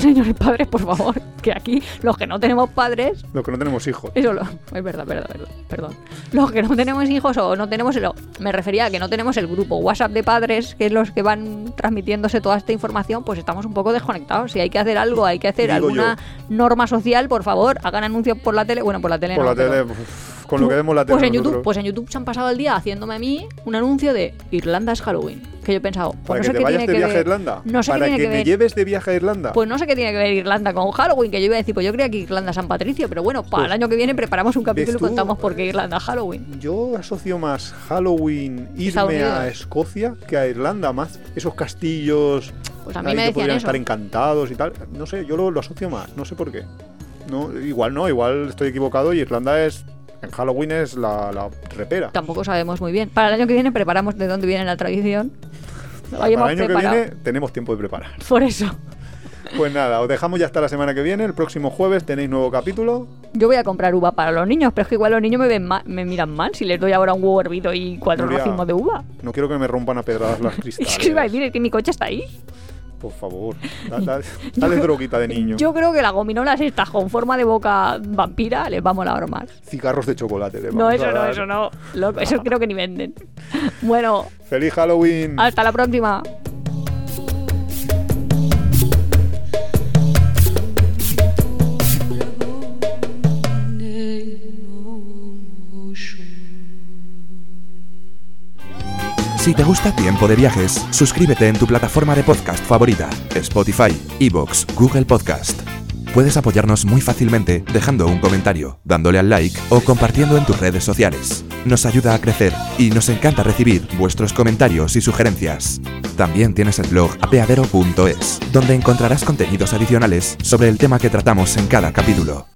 Señores padres, por favor, que aquí los que no tenemos padres Los que no tenemos hijos. eso lo, es verdad, verdad, verdad, perdón. Los que no tenemos hijos o no tenemos el, me refería a que no tenemos el grupo WhatsApp de padres, que es los que van transmitiéndose toda esta información, pues estamos un poco desconectados. Si hay que hacer algo, hay que hacer Digo alguna norma social, por favor, hagan anuncios por la tele, bueno, por la tele Por no, la pero- tele, uf, con lo que vemos la tele. pues en. YouTube, pues en YouTube se han pasado el día haciéndome a mí un anuncio de Irlanda es Halloween, que yo he pensado, pues Para no que sé te qué vayas tiene de que viaje a ver- Irlanda. No sé qué Para tiene que que me ver. lleves de viaje a Irlanda. Pues no sé qué tiene que ver Irlanda con Halloween, que yo iba a decir, pues yo creía que Irlanda es San Patricio, pero bueno, para Pues, el año que viene preparamos un capítulo y tú? contamos por qué Irlanda Halloween. Yo asocio más Halloween irme a. Escocia que a Irlanda, más esos castillos Pues a mí ahí me que podrían eso. estar encantados y tal. No sé, yo lo, lo asocio más, no sé por qué. No, igual no, igual estoy equivocado y Irlanda es en Halloween es la, la repera. Tampoco sabemos muy bien. Para el año que viene preparamos de dónde viene la tradición. Lo Para el año preparado. que viene tenemos tiempo de preparar. Por eso. Pues nada, os dejamos ya hasta la semana que viene. El próximo jueves tenéis nuevo capítulo. Yo voy a comprar uva para los niños, pero es que igual los niños me ven ma- me miran mal si les doy ahora un huevo hervido y cuatro Nuria, racimos de uva. No quiero que me rompan a pedradas las Es cristales. que iba a decir es que mi coche está ahí. Por favor, da- da- dale droguita de niño. Yo creo que las gominolas estas con forma de boca vampira les vamos a la broma. Cigarros de chocolate. No, eso no, eso no. Lo- eso creo que ni venden. Bueno, ¡Feliz Halloween! hasta la próxima. Si te gusta Tiempo de Viajes, suscríbete en tu plataforma de podcast favorita, Spotify, Evox, Google Podcast. Puedes apoyarnos muy fácilmente dejando un comentario, dándole al like o compartiendo en tus redes sociales. Nos ayuda a crecer y nos encanta recibir vuestros comentarios y sugerencias. También tienes el blog apeadero.es, donde encontrarás contenidos adicionales sobre el tema que tratamos en cada capítulo.